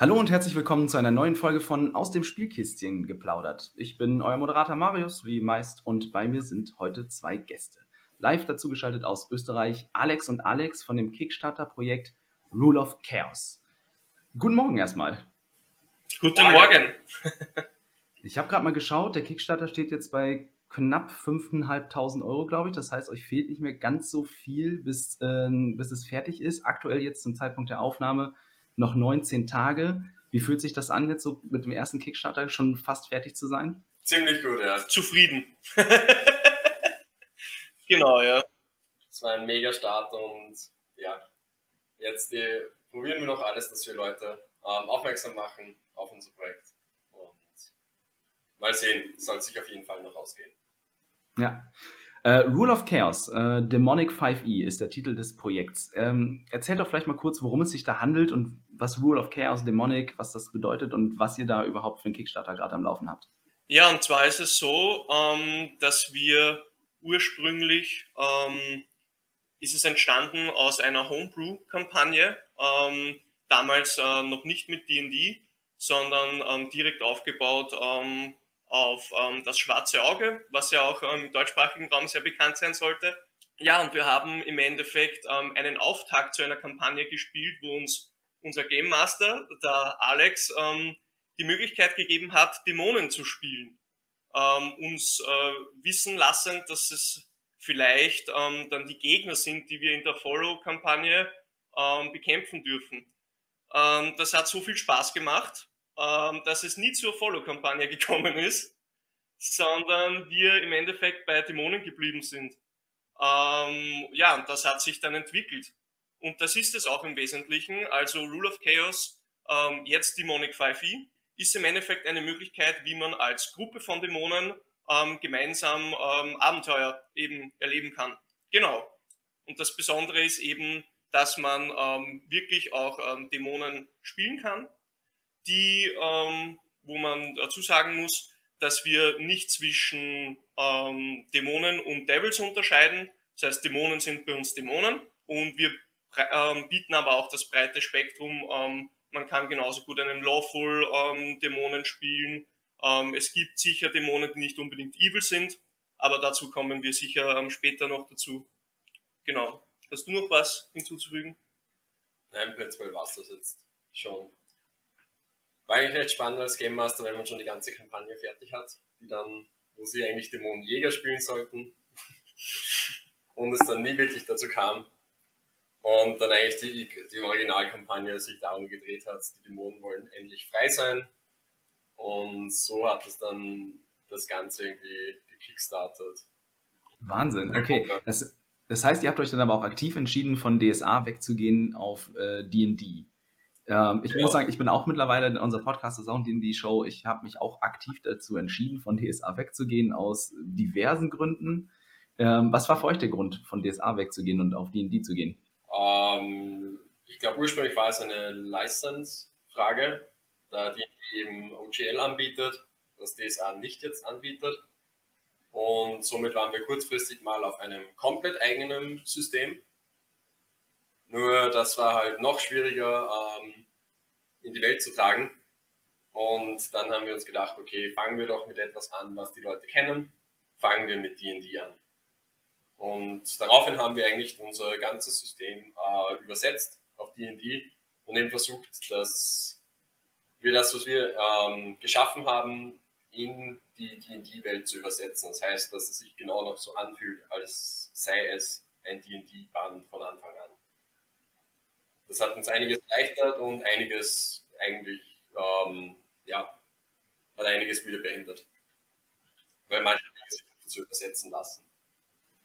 Hallo und herzlich willkommen zu einer neuen Folge von Aus dem Spielkistchen geplaudert. Ich bin euer Moderator Marius, wie meist, und bei mir sind heute zwei Gäste. Live dazu geschaltet aus Österreich Alex und Alex von dem Kickstarter-Projekt Rule of Chaos. Guten Morgen erstmal. Guten Morgen. ich habe gerade mal geschaut, der Kickstarter steht jetzt bei knapp 5.500 Euro, glaube ich. Das heißt, euch fehlt nicht mehr ganz so viel, bis, äh, bis es fertig ist. Aktuell jetzt zum Zeitpunkt der Aufnahme noch 19 Tage. Wie fühlt sich das an, jetzt so mit dem ersten Kickstarter schon fast fertig zu sein? Ziemlich gut, ja. Zufrieden. genau, ja. Es war ein mega Start und ja, jetzt die, äh, probieren wir noch alles, dass wir Leute ähm, aufmerksam machen auf unser Projekt. Und mal sehen, soll sich auf jeden Fall noch ausgehen. Ja. Uh, Rule of Chaos, uh, Demonic 5e ist der Titel des Projekts. Ähm, erzähl doch vielleicht mal kurz, worum es sich da handelt und was Rule of Chaos, Demonic, was das bedeutet und was ihr da überhaupt für einen Kickstarter gerade am Laufen habt. Ja, und zwar ist es so, ähm, dass wir ursprünglich, ähm, ist es entstanden aus einer Homebrew-Kampagne, ähm, damals äh, noch nicht mit D&D, sondern ähm, direkt aufgebaut ähm, auf ähm, das schwarze Auge, was ja auch im deutschsprachigen Raum sehr bekannt sein sollte. Ja, und wir haben im Endeffekt einen Auftakt zu einer Kampagne gespielt, wo uns unser Game Master, der Alex, ähm, die Möglichkeit gegeben hat, Dämonen zu spielen. Ähm, uns äh, wissen lassen, dass es vielleicht ähm, dann die Gegner sind, die wir in der Follow-Kampagne bekämpfen dürfen. das hat so viel Spaß gemacht, ähm, dass es nie zur Follow-Kampagne gekommen ist, sondern wir im Endeffekt bei Dämonen geblieben sind. Ähm, ja, und das hat sich dann entwickelt. Und das ist es auch im Wesentlichen. Also Rule of Chaos, ähm, jetzt Demonic 5e, ist im Endeffekt eine Möglichkeit, wie man als Gruppe von Dämonen ähm, gemeinsam ähm, Abenteuer eben erleben kann. Genau. Und das Besondere ist eben, dass man ähm, wirklich auch ähm, Dämonen spielen kann die, ähm, wo man dazu sagen muss, dass wir nicht zwischen Dämonen und Devils unterscheiden. Das heißt, Dämonen sind bei uns Dämonen und wir ähm, bieten aber auch das breite Spektrum. Ähm, man kann genauso gut einen Lawful ähm, spielen. Ähm, es gibt sicher Dämonen, die nicht unbedingt evil sind, aber dazu kommen wir sicher später noch dazu. Genau. Hast du noch was hinzuzufügen? Nein, prinzipiell war es das jetzt schon. War eigentlich recht spannend als Game Master, wenn man schon die ganze Kampagne fertig hat, die dann, wo sie eigentlich Dämonenjäger spielen sollten und es dann nie wirklich dazu kam. Und dann eigentlich die, die Originalkampagne sich darum gedreht hat, die Dämonen wollen endlich frei sein. Und so hat es dann das Ganze irgendwie gekickstartet. Wahnsinn, okay. Das, das heißt, ihr habt euch dann aber auch aktiv entschieden, von DSA wegzugehen auf D&D. Äh, ähm, ich ja. muss sagen, ich bin auch mittlerweile, unser Podcast ist auch die Show. Ich habe mich auch aktiv dazu entschieden, von DSA wegzugehen, aus diversen Gründen. Ähm, was war für euch der Grund, von DSA wegzugehen und auf D&D zu gehen? Ähm, ich glaube, ursprünglich war es eine License-Frage, da die eben OGL anbietet, das DSA nicht jetzt anbietet. Und somit waren wir kurzfristig mal auf einem komplett eigenen System nur das war halt noch schwieriger ähm, in die Welt zu tragen. Und dann haben wir uns gedacht, okay, fangen wir doch mit etwas an, was die Leute kennen. Fangen wir mit D&D an. Und daraufhin haben wir eigentlich unser ganzes System äh, übersetzt auf D&D und eben versucht, dass wir das, was wir ähm, geschaffen haben, in die D&D-Welt zu übersetzen. Das heißt, dass es sich genau noch so anfühlt, als sei es ein D&D-Band von Anfang an. Das hat uns einiges erleichtert und einiges eigentlich, ähm, ja, hat einiges wieder behindert. Weil manche Dinge sich zu übersetzen lassen.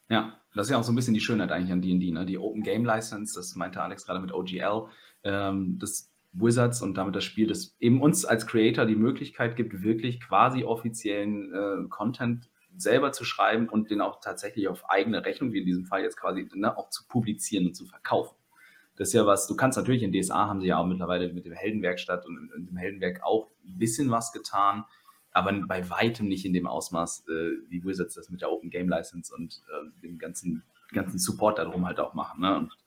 Ja, das ist ja auch so ein bisschen die Schönheit eigentlich an D&D, ne? Die Open Game License, das meinte Alex gerade mit OGL, ähm, das Wizards und damit das Spiel, das eben uns als Creator die Möglichkeit gibt, wirklich quasi offiziellen äh, Content selber zu schreiben und den auch tatsächlich auf eigene Rechnung, wie in diesem Fall jetzt quasi, ne, auch zu publizieren und zu verkaufen. Das ist ja was, du kannst natürlich in DSA haben sie ja auch mittlerweile mit dem Heldenwerkstatt und, und dem Heldenwerk auch ein bisschen was getan, aber bei weitem nicht in dem Ausmaß, äh, wie Wizards das mit der Open Game License und äh, dem ganzen, ganzen Support darum halt auch machen. Ne? Und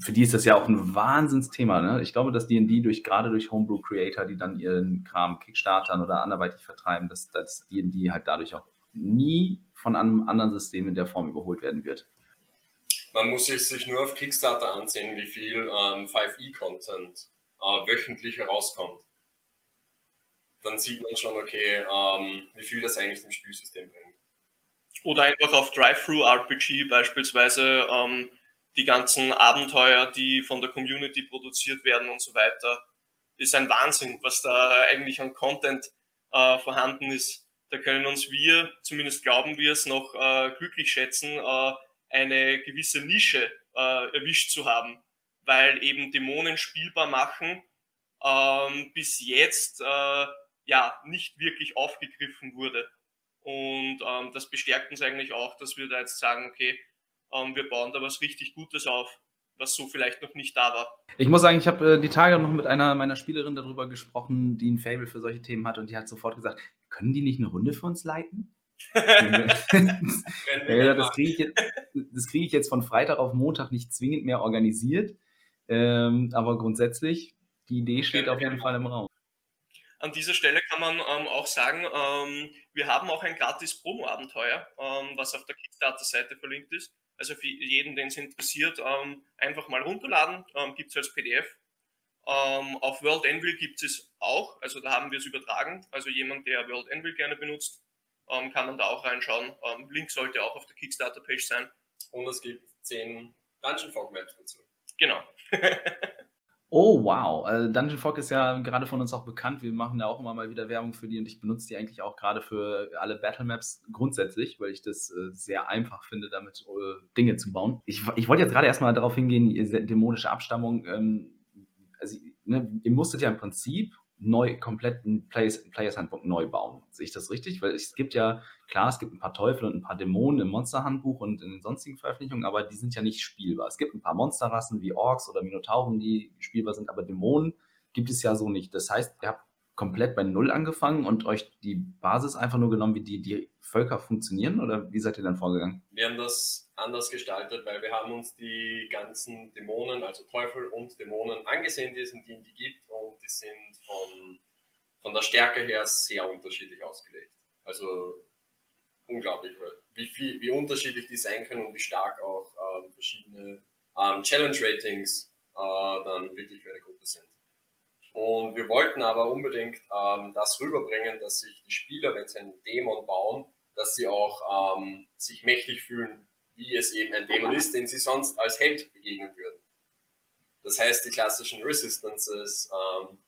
für die ist das ja auch ein Wahnsinnsthema. Ne? Ich glaube, dass D&D durch, gerade durch Homebrew-Creator, die dann ihren Kram Kickstartern oder anderweitig vertreiben, dass, dass D&D halt dadurch auch nie von einem anderen System in der Form überholt werden wird. Man muss sich nur auf Kickstarter ansehen, wie viel ähm, 5e-Content äh, wöchentlich herauskommt. Dann sieht man schon, okay, ähm, wie viel das eigentlich dem Spielsystem bringt. Oder einfach auf Drive-Thru-RPG beispielsweise ähm, die ganzen Abenteuer, die von der Community produziert werden und so weiter. Ist ein Wahnsinn, was da eigentlich an Content äh, vorhanden ist. Da können uns wir, zumindest glauben wir es, noch äh, glücklich schätzen, äh, eine gewisse Nische äh, erwischt zu haben, weil eben Dämonen spielbar machen ähm, bis jetzt äh, ja nicht wirklich aufgegriffen wurde. Und ähm, das bestärkt uns eigentlich auch, dass wir da jetzt sagen, okay, ähm, wir bauen da was richtig Gutes auf, was so vielleicht noch nicht da war. Ich muss sagen, ich habe äh, die Tage noch mit einer meiner Spielerinnen darüber gesprochen, die ein Fable für solche Themen hat und die hat sofort gesagt, können die nicht eine Runde für uns leiten? ja, das kriege ich, jetzt, krieg ich jetzt von Freitag auf Montag nicht zwingend mehr organisiert. Ähm, aber grundsätzlich, die Idee steht auf jeden Fall im Raum. An dieser Stelle kann man ähm, auch sagen, ähm, wir haben auch ein gratis Promo-Abenteuer, ähm, was auf der Kickstarter-Seite verlinkt ist. Also für jeden, den es interessiert, ähm, einfach mal runterladen, ähm, gibt es als PDF. auf World Anvil gibt es auch, also da haben wir es übertragen. Also jemand, der World Anvil gerne benutzt, ähm, kann man da auch reinschauen. Ähm, Link sollte auch auf der Kickstarter-Page sein. Und es gibt zehn Dungeon Fog Maps dazu. Genau. oh, wow. Also Dungeon Fog ist ja gerade von uns auch bekannt. Wir machen ja auch immer mal wieder Werbung für die und ich benutze die eigentlich auch gerade für alle Battle Maps grundsätzlich, weil ich das äh, sehr einfach finde, damit äh, Dinge zu bauen. Ich, ich wollte jetzt gerade erstmal darauf hingehen, dämonische Abstammung. Ähm, also, ne, ihr musstet ja im Prinzip neu, komplett ein Players, Players Handbook neu bauen. Sehe ich das richtig? Weil es gibt ja, klar, es gibt ein paar Teufel und ein paar Dämonen im Monsterhandbuch und in den sonstigen Veröffentlichungen, aber die sind ja nicht spielbar. Es gibt ein paar Monsterrassen wie Orks oder Minotauren, die spielbar sind, aber Dämonen gibt es ja so nicht. Das heißt, ihr habt komplett bei Null angefangen und euch die Basis einfach nur genommen, wie die, die Völker funktionieren? Oder wie seid ihr dann vorgegangen? Wir haben das anders gestaltet, weil wir haben uns die ganzen Dämonen, also Teufel und Dämonen angesehen, die es in D&D gibt und die sind von, von der Stärke her sehr unterschiedlich ausgelegt. Also unglaublich, wie, viel, wie unterschiedlich die sein können und wie stark auch ähm, verschiedene ähm, Challenge-Ratings äh, dann wirklich für eine Gruppe sind. Und wir wollten aber unbedingt ähm, das rüberbringen, dass sich die Spieler, wenn sie einen Dämon bauen, dass sie auch ähm, sich mächtig fühlen, wie es eben ein Dämon ist, den sie sonst als Held begegnen würden. Das heißt, die klassischen Resistances, ähm,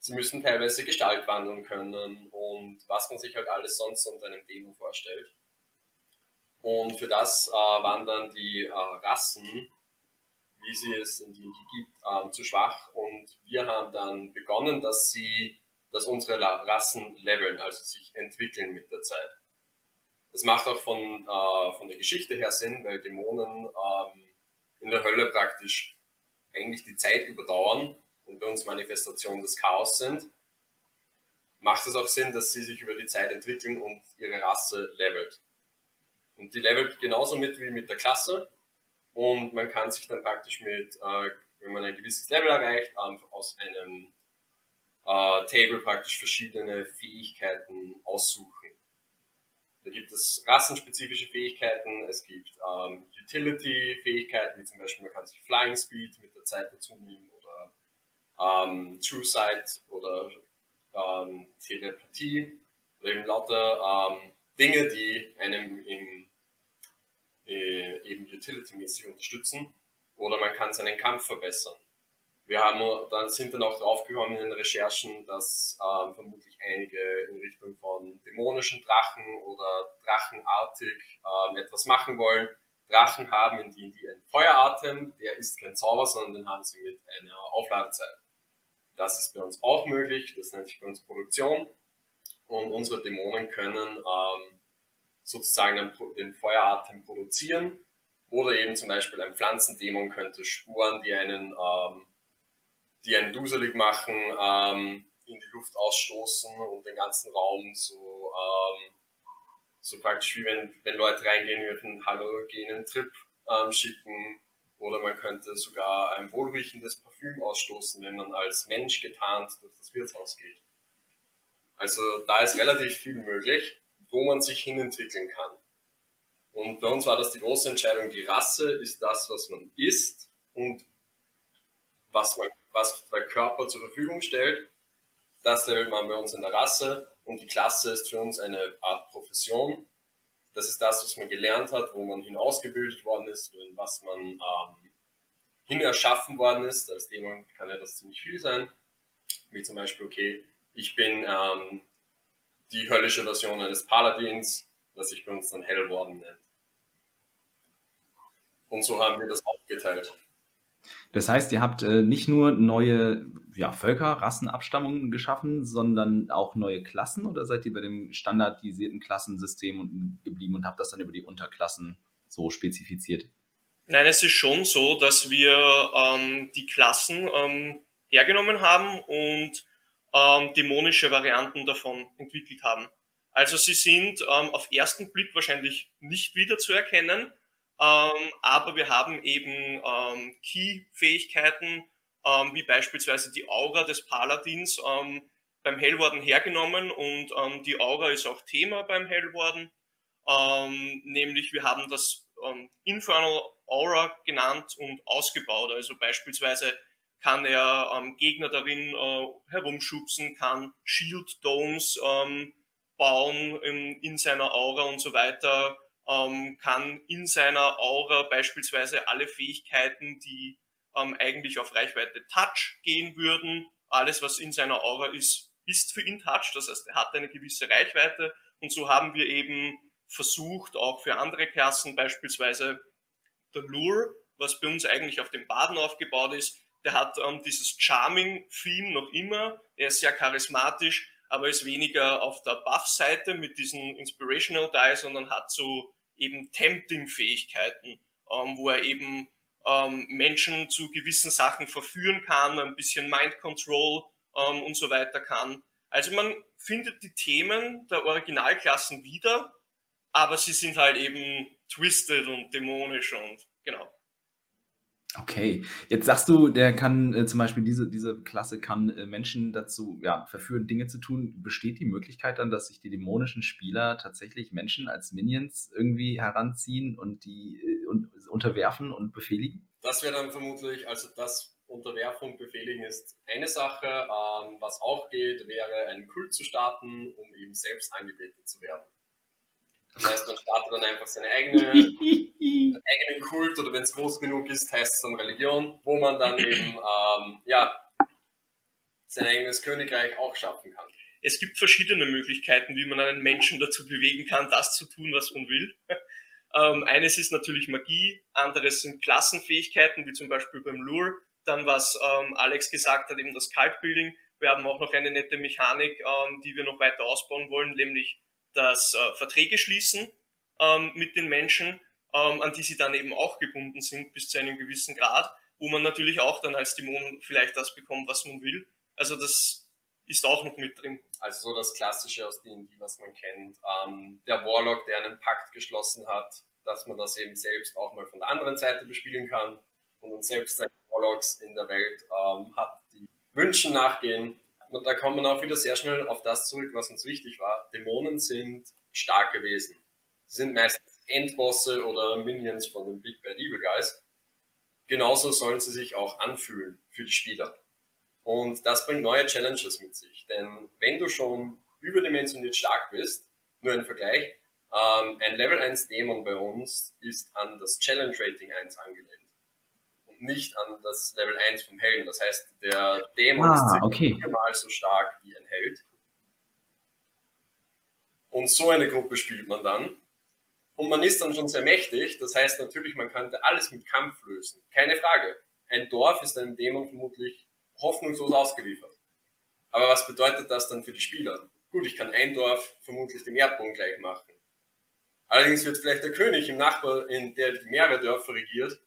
sie müssen teilweise Gestalt wandeln können und was man sich halt alles sonst unter einem Dämon vorstellt. Und für das äh, waren dann die äh, Rassen wie sie es in die gibt, ähm, zu schwach. Und wir haben dann begonnen, dass sie, dass unsere Rassen leveln, also sich entwickeln mit der Zeit. Das macht auch von, äh, von der Geschichte her Sinn, weil Dämonen ähm, in der Hölle praktisch eigentlich die Zeit überdauern und bei uns Manifestationen des Chaos sind. Macht es auch Sinn, dass sie sich über die Zeit entwickeln und ihre Rasse levelt. Und die levelt genauso mit wie mit der Klasse. Und man kann sich dann praktisch mit, äh, wenn man ein gewisses Level erreicht, aus einem äh, Table praktisch verschiedene Fähigkeiten aussuchen. Da gibt es rassenspezifische Fähigkeiten, es gibt ähm, Utility-Fähigkeiten, wie zum Beispiel man kann sich Flying Speed mit der Zeit dazu nehmen oder ähm, True Sight oder ähm, Telepathie. Oder eben lauter ähm, Dinge, die einem im äh, eben utility-mäßig unterstützen. Oder man kann seinen Kampf verbessern. Wir haben dann sind dann auch draufgekommen in den Recherchen, dass ähm, vermutlich einige in Richtung von dämonischen Drachen oder drachenartig ähm, etwas machen wollen. Drachen haben in D&D einen Feueratem, der ist kein Zauber, sondern den haben sie mit einer Aufladezeit. Das ist bei uns auch möglich, das nennt sich bei uns Produktion. Und unsere Dämonen können ähm, sozusagen den Feueratem produzieren. Oder eben zum Beispiel ein Pflanzendämon könnte Spuren, die einen, ähm, die einen duselig machen, ähm, in die Luft ausstoßen und den ganzen Raum so, ähm, so praktisch wie wenn, wenn Leute reingehen würden, halogenen Trip ähm, schicken oder man könnte sogar ein wohlriechendes Parfüm ausstoßen, wenn man als Mensch getarnt durch das Wirtshaus geht. Also da ist relativ viel möglich, wo man sich hinentwickeln kann. Und bei uns war das die große Entscheidung, die Rasse ist das, was man isst und was, man, was der Körper zur Verfügung stellt. Das levelt man bei uns in der Rasse und die Klasse ist für uns eine Art Profession. Das ist das, was man gelernt hat, wo man hinausgebildet worden ist, in was man ähm, hin erschaffen worden ist. Als Dämon kann ja das ziemlich viel sein. Wie zum Beispiel, okay, ich bin ähm, die höllische Version eines Paladins, was sich bei uns dann Hellwarden nennt. Und so haben wir das aufgeteilt. Das heißt, ihr habt äh, nicht nur neue ja, Völker, Rassen, Abstammungen geschaffen, sondern auch neue Klassen oder seid ihr bei dem standardisierten Klassensystem geblieben und habt das dann über die Unterklassen so spezifiziert? Nein, es ist schon so, dass wir ähm, die Klassen ähm, hergenommen haben und ähm, dämonische Varianten davon entwickelt haben. Also sie sind ähm, auf ersten Blick wahrscheinlich nicht wiederzuerkennen, ähm, aber wir haben eben ähm, Key-Fähigkeiten, ähm, wie beispielsweise die Aura des Paladins ähm, beim Hellwarden hergenommen und ähm, die Aura ist auch Thema beim Hellwarden, ähm, nämlich wir haben das Infernal Aura genannt und ausgebaut. Also beispielsweise kann er Gegner darin äh, herumschubsen, kann Shield Domes bauen in, in seiner Aura und so weiter, ähm, kann in seiner Aura beispielsweise alle Fähigkeiten, die ähm, eigentlich auf Reichweite Touch gehen würden, alles, was in seiner Aura ist, ist für ihn Touch. Das heißt, er hat eine gewisse Reichweite. Und so haben wir eben versucht, auch für andere Klassen, beispielsweise der Lure, was bei uns eigentlich auf dem Baden aufgebaut ist, der hat ähm, dieses Charming-Theme noch immer. Er ist sehr charismatisch, aber ist weniger auf der Buff-Seite mit diesen Inspirational Die, sondern hat so eben Tempting-Fähigkeiten, ähm, wo er eben ähm, Menschen zu gewissen Sachen verführen kann, ein bisschen Mind Control ähm, und so weiter kann. Also man findet die Themen der Originalklassen wieder, aber sie sind halt eben twisted und dämonisch und genau. Okay, jetzt sagst du, der kann äh, zum Beispiel diese, diese Klasse kann äh, Menschen dazu ja, verführen, Dinge zu tun. Besteht die Möglichkeit dann, dass sich die dämonischen Spieler tatsächlich Menschen als Minions irgendwie heranziehen und die äh, und, unterwerfen und befehligen? Das wäre dann vermutlich, also das Unterwerfung befehligen ist eine Sache. Ähm, was auch geht, wäre einen Kult zu starten, um eben selbst angebetet zu werden. Das heißt, man startet dann einfach seine eigene, eigenen Kult oder wenn es groß genug ist, heißt es dann Religion, wo man dann eben ähm, ja, sein eigenes Königreich auch schaffen kann. Es gibt verschiedene Möglichkeiten, wie man einen Menschen dazu bewegen kann, das zu tun, was man will. ähm, eines ist natürlich Magie, anderes sind Klassenfähigkeiten, wie zum Beispiel beim Lure. Dann, was ähm, Alex gesagt hat, eben das Cult-Building. Wir haben auch noch eine nette Mechanik, ähm, die wir noch weiter ausbauen wollen, nämlich das äh, Verträge schließen ähm, mit den Menschen, ähm, an die sie dann eben auch gebunden sind bis zu einem gewissen Grad, wo man natürlich auch dann als Dämon vielleicht das bekommt, was man will. Also das ist auch noch mit drin. Also so das Klassische aus D&D, was man kennt. Ähm, der Warlock, der einen Pakt geschlossen hat, dass man das eben selbst auch mal von der anderen Seite bespielen kann und uns selbst seine Warlocks in der Welt ähm, hat, die Wünschen nachgehen und da kommt man auch wieder sehr schnell auf das zurück, was uns wichtig war. Dämonen sind starke Wesen. Sie sind meistens Endbosse oder Minions von den Big Bad Evil Guys. Genauso sollen sie sich auch anfühlen für die Spieler. Und das bringt neue Challenges mit sich. Denn wenn du schon überdimensioniert stark bist, nur ein Vergleich, ähm, ein Level 1 Dämon bei uns ist an das Challenge Rating 1 angelehnt nicht an das Level 1 vom Helden. Das heißt, der Dämon ah, ist okay. viermal so stark wie ein Held. Und so eine Gruppe spielt man dann. Und man ist dann schon sehr mächtig. Das heißt natürlich, man könnte alles mit Kampf lösen. Keine Frage. Ein Dorf ist einem Dämon vermutlich hoffnungslos ausgeliefert. Aber was bedeutet das dann für die Spieler? Gut, ich kann ein Dorf vermutlich dem Erdboden gleich machen. Allerdings wird vielleicht der König im Nachbar, in der mehrere Dörfer regiert,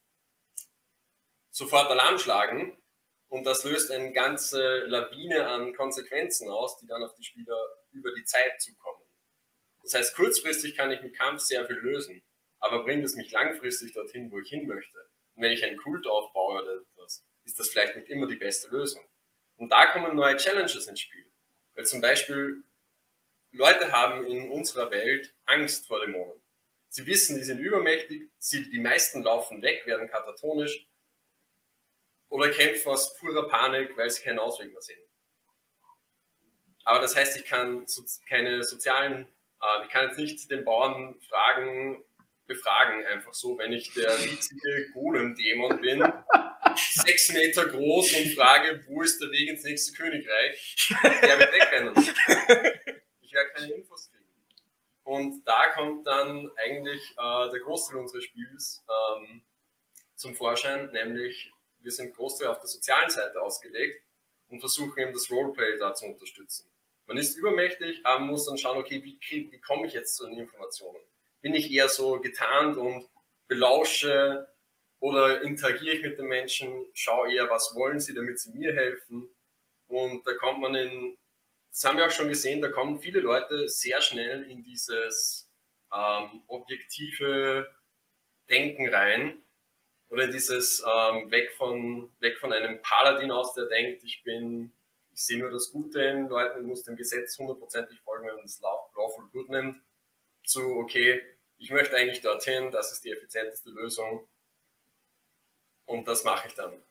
sofort Alarm schlagen und das löst eine ganze Lawine an Konsequenzen aus, die dann auf die Spieler über die Zeit zukommen. Das heißt, kurzfristig kann ich mit Kampf sehr viel lösen, aber bringt es mich langfristig dorthin, wo ich hin möchte? Und wenn ich einen Kult aufbaue oder etwas, ist das vielleicht nicht immer die beste Lösung. Und da kommen neue Challenges ins Spiel. Weil zum Beispiel Leute haben in unserer Welt Angst vor Dämonen. Sie wissen, die sind übermächtig, sie, die meisten laufen weg, werden katatonisch oder kämpfen aus purer Panik, weil sie keinen Ausweg mehr sehen. Aber das heißt, ich kann so, keine sozialen, äh, ich kann jetzt nicht den Bauern fragen, befragen, einfach so, wenn ich der riesige Golem-Dämon bin, sechs Meter groß und frage, wo ist der Weg ins nächste Königreich, der wird wegrennen. Ich werde keine Infos kriegen. Und da kommt dann eigentlich äh, der Großteil unseres Spiels ähm, zum Vorschein, nämlich wir sind Großteil auf der sozialen Seite ausgelegt und versuchen eben das Roleplay da zu unterstützen. Man ist übermächtig, aber muss dann schauen, okay, wie, wie komme ich jetzt zu den Informationen? Bin ich eher so getarnt und belausche oder interagiere ich mit den Menschen, schaue eher, was wollen sie, damit sie mir helfen? Und da kommt man in, das haben wir auch schon gesehen, da kommen viele Leute sehr schnell in dieses ähm, objektive Denken rein oder dieses ähm, weg, von, weg von einem Paladin aus, der denkt, ich bin, ich sehe nur das Gute in Leuten, ich muss dem Gesetz hundertprozentig folgen, wenn man das Lawful Good nimmt, zu, okay, ich möchte eigentlich dorthin, das ist die effizienteste Lösung und das mache ich dann.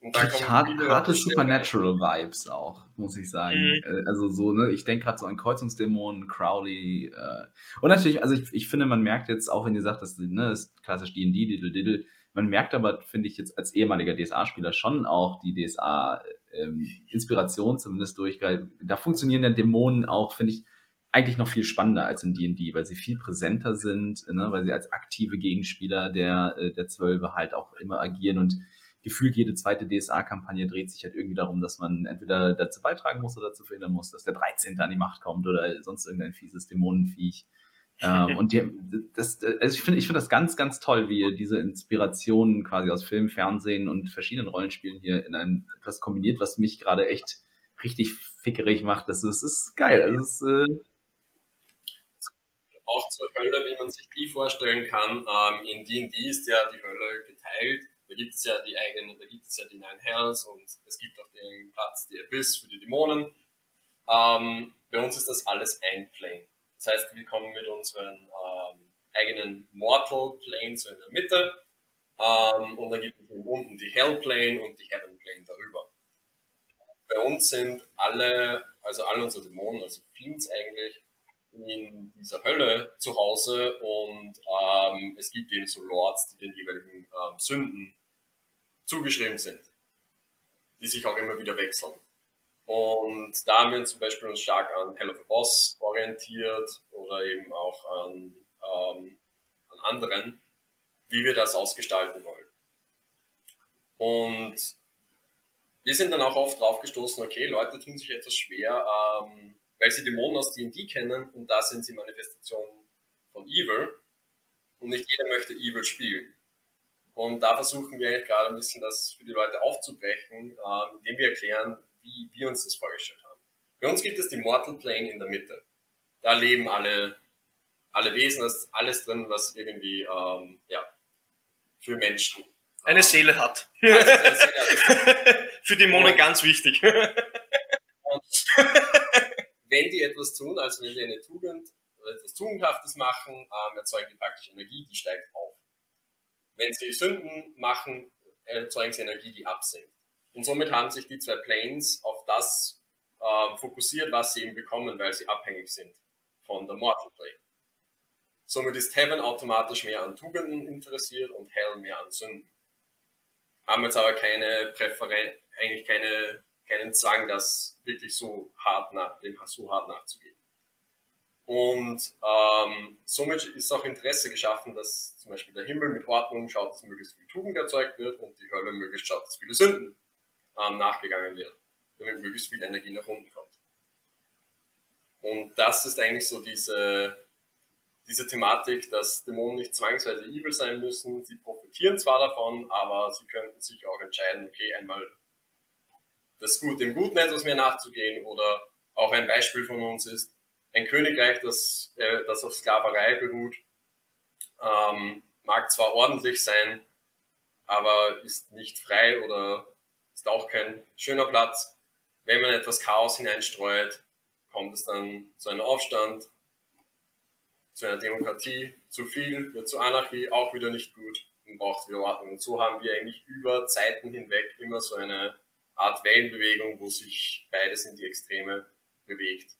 Ich hart, harte Supernatural-Vibes auch, muss ich sagen. Mhm. Äh, also so, ne, ich denke gerade so an Kreuzungsdämonen, Crowley. Äh, und natürlich, also ich, ich finde, man merkt jetzt, auch wenn ihr sagt, das, ne, das ist klassisch D&D, Diddle Diddle, man merkt aber, finde ich jetzt als ehemaliger DSA-Spieler schon auch die DSA-Inspiration ähm, zumindest durch, weil da funktionieren ja Dämonen auch, finde ich, eigentlich noch viel spannender als in D&D, weil sie viel präsenter sind, ne, weil sie als aktive Gegenspieler der, äh, der Zwölfe halt auch immer agieren und gefühlt jede zweite DSA-Kampagne dreht sich halt irgendwie darum, dass man entweder dazu beitragen muss oder dazu verhindern muss, dass der 13. an die Macht kommt oder sonst irgendein fieses Dämonenviech. ähm, und die, das, also ich finde ich finde das ganz, ganz toll, wie ihr diese Inspirationen quasi aus Film, Fernsehen und verschiedenen Rollenspielen hier in ein, etwas kombiniert, was mich gerade echt richtig fickerig macht. Das ist, das ist geil. Das ist, äh, auch zur Hölle, wie man sich die vorstellen kann. Ähm, in D&D ist ja die Hölle geteilt da gibt es ja die eigenen, da gibt es ja die Nine Hells und es gibt auch den Platz, die Abyss für die Dämonen. Ähm, bei uns ist das alles ein Plane. Das heißt, wir kommen mit unseren ähm, eigenen Mortal Planes in der Mitte ähm, und dann gibt es unten die Hell Plane und die Heaven Plane darüber. Bei uns sind alle, also alle unsere Dämonen, also Fiends eigentlich, in dieser Hölle zu Hause und ähm, es gibt eben so Lords, die den jeweiligen ähm, Sünden zugeschrieben sind, die sich auch immer wieder wechseln. Und da haben wir zum Beispiel uns stark an Hell of a Boss orientiert oder eben auch an, ähm, an anderen, wie wir das ausgestalten wollen. Und wir sind dann auch oft drauf gestoßen, okay, Leute tun sich etwas schwer, ähm, weil sie Dämonen aus D&D kennen und da sind sie Manifestationen von Evil und nicht jeder möchte Evil spielen. Und da versuchen wir gerade ein bisschen das für die Leute aufzubrechen, ähm, indem wir erklären, wie wir uns das vorgestellt haben. Bei uns gibt es die Mortal Plane in der Mitte. Da leben alle, alle Wesen, das ist alles drin, was irgendwie ähm, ja, für Menschen eine Seele hat. Eine Seele für Dämonen ganz wichtig. Und wenn die etwas tun, also wenn sie eine Tugend oder etwas Tugendhaftes machen, ähm, erzeugen die praktisch Energie, die steigt auf. Wenn sie Sünden machen, erzeugen sie Energie, die absinkt. Und somit haben sich die zwei Planes auf das äh, fokussiert, was sie eben bekommen, weil sie abhängig sind von der Mortal Plane. Somit ist Heaven automatisch mehr an Tugenden interessiert und Hell mehr an Sünden. Haben jetzt aber keine Präferenz, eigentlich keine, keinen Zwang, das wirklich so hart nach, dem so hart nachzugehen. Und ähm, somit ist auch Interesse geschaffen, dass zum Beispiel der Himmel mit Ordnung schaut, dass möglichst viel Tugend erzeugt wird und die Hölle möglichst schaut, dass viele Sünden ähm, nachgegangen wird, damit möglichst viel Energie nach unten kommt. Und das ist eigentlich so diese, diese Thematik, dass Dämonen nicht zwangsweise evil sein müssen. Sie profitieren zwar davon, aber sie könnten sich auch entscheiden, okay, einmal das Gute dem Guten etwas mehr nachzugehen oder auch ein Beispiel von uns ist, ein Königreich, das, äh, das auf Sklaverei beruht, ähm, mag zwar ordentlich sein, aber ist nicht frei oder ist auch kein schöner Platz. Wenn man etwas Chaos hineinstreut, kommt es dann zu einem Aufstand, zu einer Demokratie, zu viel, wird zu Anarchie, auch wieder nicht gut und braucht wieder Ordnung. Und so haben wir eigentlich über Zeiten hinweg immer so eine Art Wellenbewegung, wo sich beides in die Extreme bewegt.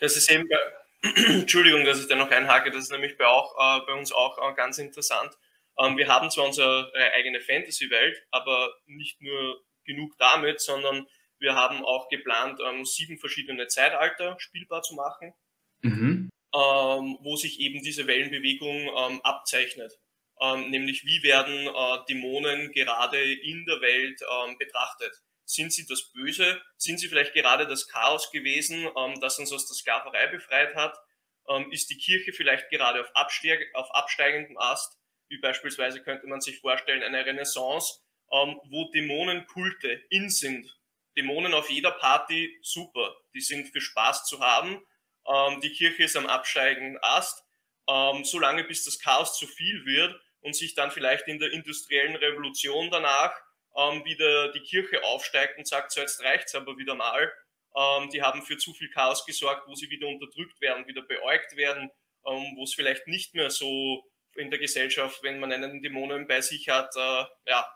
Das ist eben, Entschuldigung, dass ich da noch einhake, das ist nämlich bei, auch, äh, bei uns auch äh, ganz interessant. Ähm, wir haben zwar unsere eigene Fantasy-Welt, aber nicht nur genug damit, sondern wir haben auch geplant, ähm, sieben verschiedene Zeitalter spielbar zu machen, mhm. ähm, wo sich eben diese Wellenbewegung ähm, abzeichnet. Ähm, nämlich wie werden äh, Dämonen gerade in der Welt ähm, betrachtet? Sind sie das Böse? Sind sie vielleicht gerade das Chaos gewesen, ähm, das uns aus der Sklaverei befreit hat? ist die Kirche vielleicht gerade auf, Absteig auf absteigendem Ast? Wie beispielsweise könnte man sich vorstellen, eine Renaissance, wo Dämonenkulte in sind Dämonen auf jeder Party, super. Die sind für Spaß zu haben. Ähm, die Kirche ist am absteigenden Ast. Ähm, solange bis das Chaos zu viel wird und sich dann vielleicht in der industriellen Revolution danach ähm, wieder die Kirche aufsteigt und sagt, so jetzt reicht's aber wieder mal. Ähm, die haben für zu viel Chaos gesorgt, wo sie wieder unterdrückt werden, wieder beäugt werden, ähm, wo es vielleicht nicht mehr so in der Gesellschaft, wenn man einen Dämonen bei sich hat, äh, ja.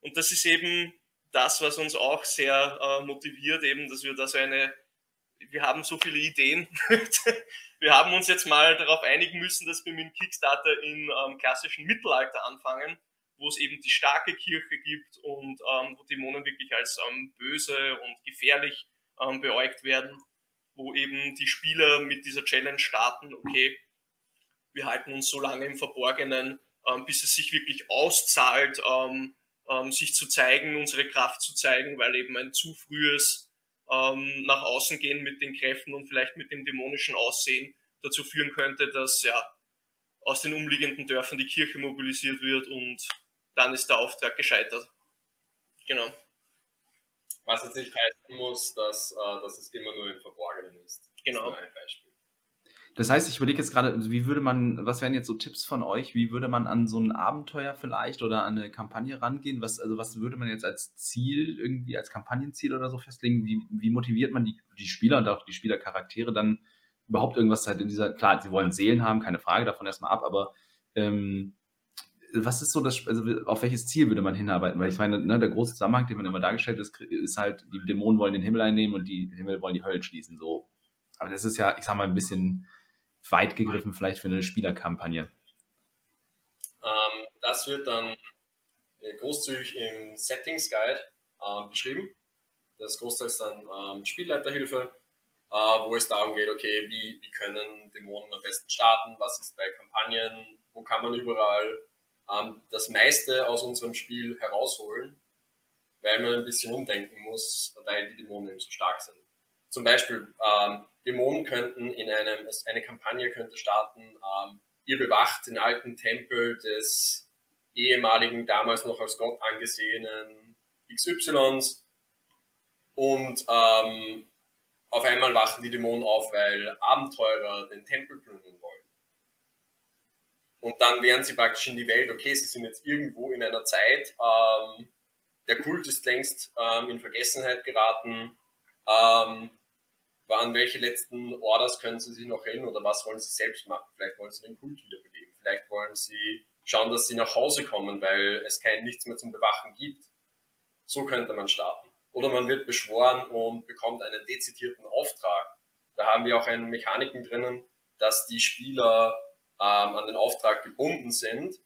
Und das ist eben das, was uns auch sehr äh, motiviert, eben, dass wir da so eine, wir haben so viele Ideen. wir haben uns jetzt mal darauf einigen müssen, dass wir mit Kickstarter im ähm, klassischen Mittelalter anfangen, wo es eben die starke Kirche gibt und ähm, wo Dämonen wirklich als ähm, böse und gefährlich ähm, beäugt werden, wo eben die Spieler mit dieser Challenge starten, okay, wir halten uns so lange im Verborgenen, ähm, bis es sich wirklich auszahlt, ähm, ähm, sich zu zeigen, unsere Kraft zu zeigen, weil eben ein zu frühes nach außen gehen mit den Kräften und vielleicht mit dem dämonischen Aussehen dazu führen könnte, dass ja aus den umliegenden Dörfern die Kirche mobilisiert wird und dann ist der Auftrag gescheitert. Genau. Was jetzt nicht heißen muss, dass, äh, dass es immer nur im Verborgenen ist. Genau. Das ist ein Beispiel. Das heißt, ich überlege jetzt gerade, wie würde man, was wären jetzt so Tipps von euch? Wie würde man an so ein Abenteuer vielleicht oder an eine Kampagne rangehen? Was, also was würde man jetzt als Ziel, irgendwie als Kampagnenziel oder so festlegen? Wie, wie motiviert man die, die Spieler und auch die Spielercharaktere dann überhaupt irgendwas halt in dieser, klar, sie wollen Seelen haben, keine Frage, davon erstmal ab, aber ähm, was ist so das, also auf welches Ziel würde man hinarbeiten? Weil ich meine, ne, der große Zusammenhang, den man immer dargestellt ist, ist halt, die Dämonen wollen den Himmel einnehmen und die Himmel wollen die Hölle schließen, so. Aber das ist ja, ich sag mal, ein bisschen weit gegriffen vielleicht für eine Spielerkampagne? Ähm, das wird dann äh, großzügig im Settings Guide äh, beschrieben. Das Großteil ist dann ähm, Spielleiterhilfe, äh, wo es darum geht, okay, wie, wie können Dämonen am besten starten, was ist bei Kampagnen, wo kann man überall ähm, das meiste aus unserem Spiel herausholen, weil man ein bisschen umdenken muss, weil die Dämonen eben so stark sind. Zum Beispiel, ähm, Dämonen könnten in einem, eine Kampagne könnte starten, ähm, ihr bewacht den alten Tempel des ehemaligen, damals noch als Gott angesehenen XYs und ähm, auf einmal wachen die Dämonen auf, weil Abenteurer den Tempel plündern. Und dann wären sie praktisch in die Welt, okay, sie sind jetzt irgendwo in einer Zeit, ähm, der Kult ist längst ähm, in Vergessenheit geraten, ähm, an welche letzten Orders können Sie sich noch erinnern oder was wollen Sie selbst machen? Vielleicht wollen Sie den Kult wiederbeleben. Vielleicht wollen Sie schauen, dass Sie nach Hause kommen, weil es kein nichts mehr zum Bewachen gibt. So könnte man starten. Oder man wird beschworen und bekommt einen dezidierten Auftrag. Da haben wir auch eine Mechaniken drinnen, dass die Spieler an den Auftrag gebunden sind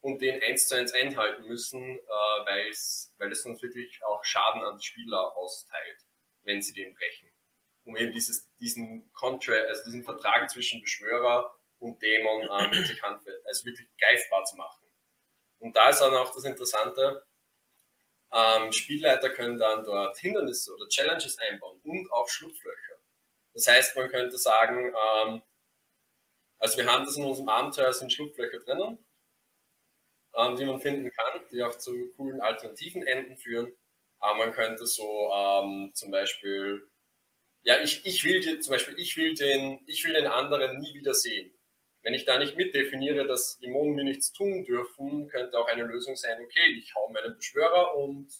und den eins zu eins einhalten müssen, äh, weil es sonst wirklich auch Schaden an die Spieler austeilt, wenn sie den brechen um eben dieses, diesen Contract, also diesen Vertrag zwischen Beschwörer und Dämon ähm, wirklich, also wirklich greifbar zu machen. Und da ist dann auch das Interessante, ähm, Spielleiter können dann dort Hindernisse oder Challenges einbauen und auch Schlupflöcher. Das heißt, man könnte sagen, ähm, also wir haben das in unserem Abenteuer, sind Schlupflöcher drinnen, ähm, die man finden kann, die auch zu coolen alternativen Enden führen. Aber man könnte so ähm, zum Beispiel ja, ich, ich will den, zum Beispiel, ich will den, ich will den anderen nie wieder sehen. Wenn ich da nicht mitdefiniere, dass Dämonen mir nichts tun dürfen, könnte auch eine Lösung sein, okay, ich hau meinen Beschwörer und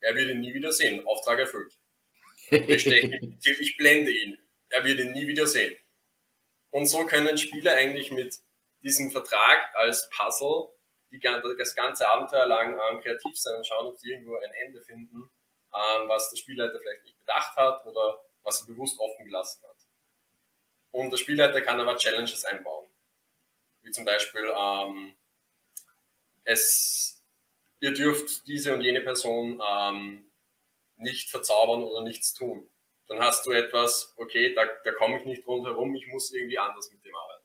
er wird ihn nie wieder sehen. Auftrag erfüllt. Ich, ich blende ihn. Er wird ihn nie wieder sehen. Und so können Spieler eigentlich mit diesem Vertrag als Puzzle die, das ganze Abenteuer lang ähm, kreativ sein und schauen, ob sie irgendwo ein Ende finden, ähm, was der Spielleiter vielleicht nicht bedacht hat oder was er bewusst offen gelassen hat. Und der Spielleiter kann aber Challenges einbauen. Wie zum Beispiel, ähm, es, ihr dürft diese und jene Person ähm, nicht verzaubern oder nichts tun. Dann hast du etwas, okay, da, da komme ich nicht rundherum, ich muss irgendwie anders mit dem arbeiten.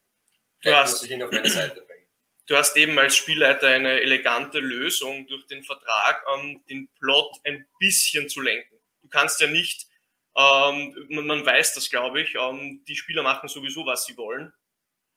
Vielleicht hast, muss ich ihn auf meine Seite bringen. Du hast eben als Spielleiter eine elegante Lösung durch den Vertrag, ähm, den Plot ein bisschen zu lenken. Du kannst ja nicht, ähm, man, man, weiß das, glaube ich, ähm, die Spieler machen sowieso, was sie wollen.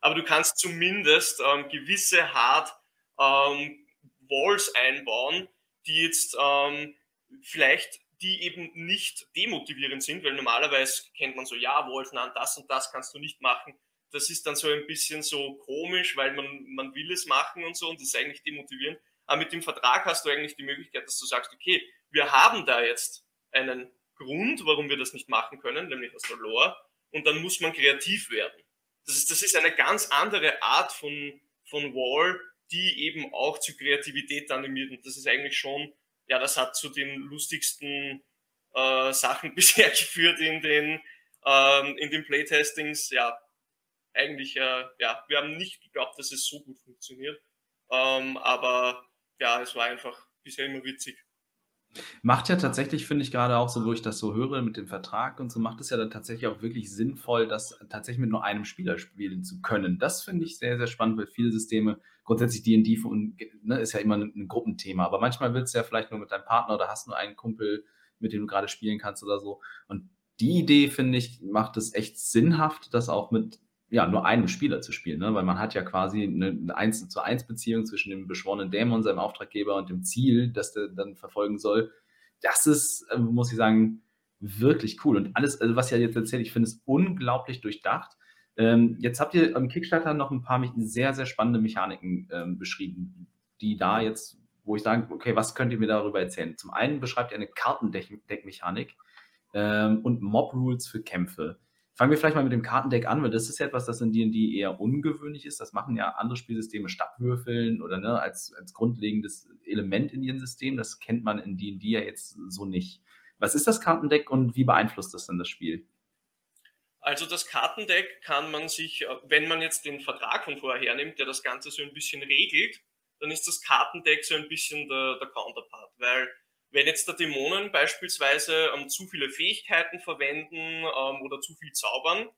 Aber du kannst zumindest ähm, gewisse Hard ähm, Walls einbauen, die jetzt ähm, vielleicht die eben nicht demotivierend sind, weil normalerweise kennt man so, ja, Wolfnan, das und das kannst du nicht machen. Das ist dann so ein bisschen so komisch, weil man, man will es machen und so und das ist eigentlich demotivierend. Aber mit dem Vertrag hast du eigentlich die Möglichkeit, dass du sagst, okay, wir haben da jetzt einen Grund, warum wir das nicht machen können, nämlich aus der Lore, und dann muss man kreativ werden. Das ist, das ist eine ganz andere Art von, von Wall, die eben auch zu Kreativität animiert. Und das ist eigentlich schon ja, das hat zu den lustigsten äh, Sachen bisher geführt in den, ähm, in den Playtestings. Ja, eigentlich, äh, ja, wir haben nicht geglaubt, dass es so gut funktioniert. Ähm, aber ja, es war einfach bisher immer witzig. Macht ja tatsächlich, finde ich gerade auch so, wo ich das so höre mit dem Vertrag und so, macht es ja dann tatsächlich auch wirklich sinnvoll, das tatsächlich mit nur einem Spieler spielen zu können. Das finde ich sehr, sehr spannend, weil viele Systeme, grundsätzlich D&D ne, ist ja immer ein, ein, Gruppenthema, aber manchmal willst du ja vielleicht nur mit deinem Partner oder hast nur einen Kumpel, mit dem du gerade spielen kannst oder so. Und die Idee, finde ich, macht es echt sinnhaft, das auch mit ja, nur einem Spieler zu spielen, ne? weil man hat ja quasi eine, eine 1 zu 1 Beziehung zwischen dem beschworenen Dämon, seinem Auftraggeber und dem Ziel, das der dann verfolgen soll. Das ist, äh, muss ich sagen, wirklich cool. Und alles, also was ihr jetzt erzählt, ich finde es unglaublich durchdacht. Ähm, jetzt habt ihr am Kickstarter noch ein paar sehr, sehr spannende Mechaniken ähm, beschrieben, die da jetzt, wo ich sage, okay, was könnt ihr mir darüber erzählen? Zum einen beschreibt ihr eine Kartendeckmechanik ähm, und Mob-Rules für Kämpfe. Fangen wir vielleicht mal mit dem Kartendeck an, weil das ist ja etwas, das in D&D eher ungewöhnlich ist. Das machen ja andere Spielsysteme Stadtwürfeln oder ne, als, als grundlegendes Element in ihren System. Das kennt man in D&D ja jetzt so nicht. Was ist das Kartendeck und wie beeinflusst das denn das Spiel? Also das Kartendeck kann man sich, wenn man jetzt den Vertrag von vorher hernimmt, der das Ganze so ein bisschen regelt, dann ist das Kartendeck so ein bisschen der, der Counterpart, weil wenn jetzt der Dämonen beispielsweise ähm, zu viele Fähigkeiten verwenden ähm, oder zu viel zaubern,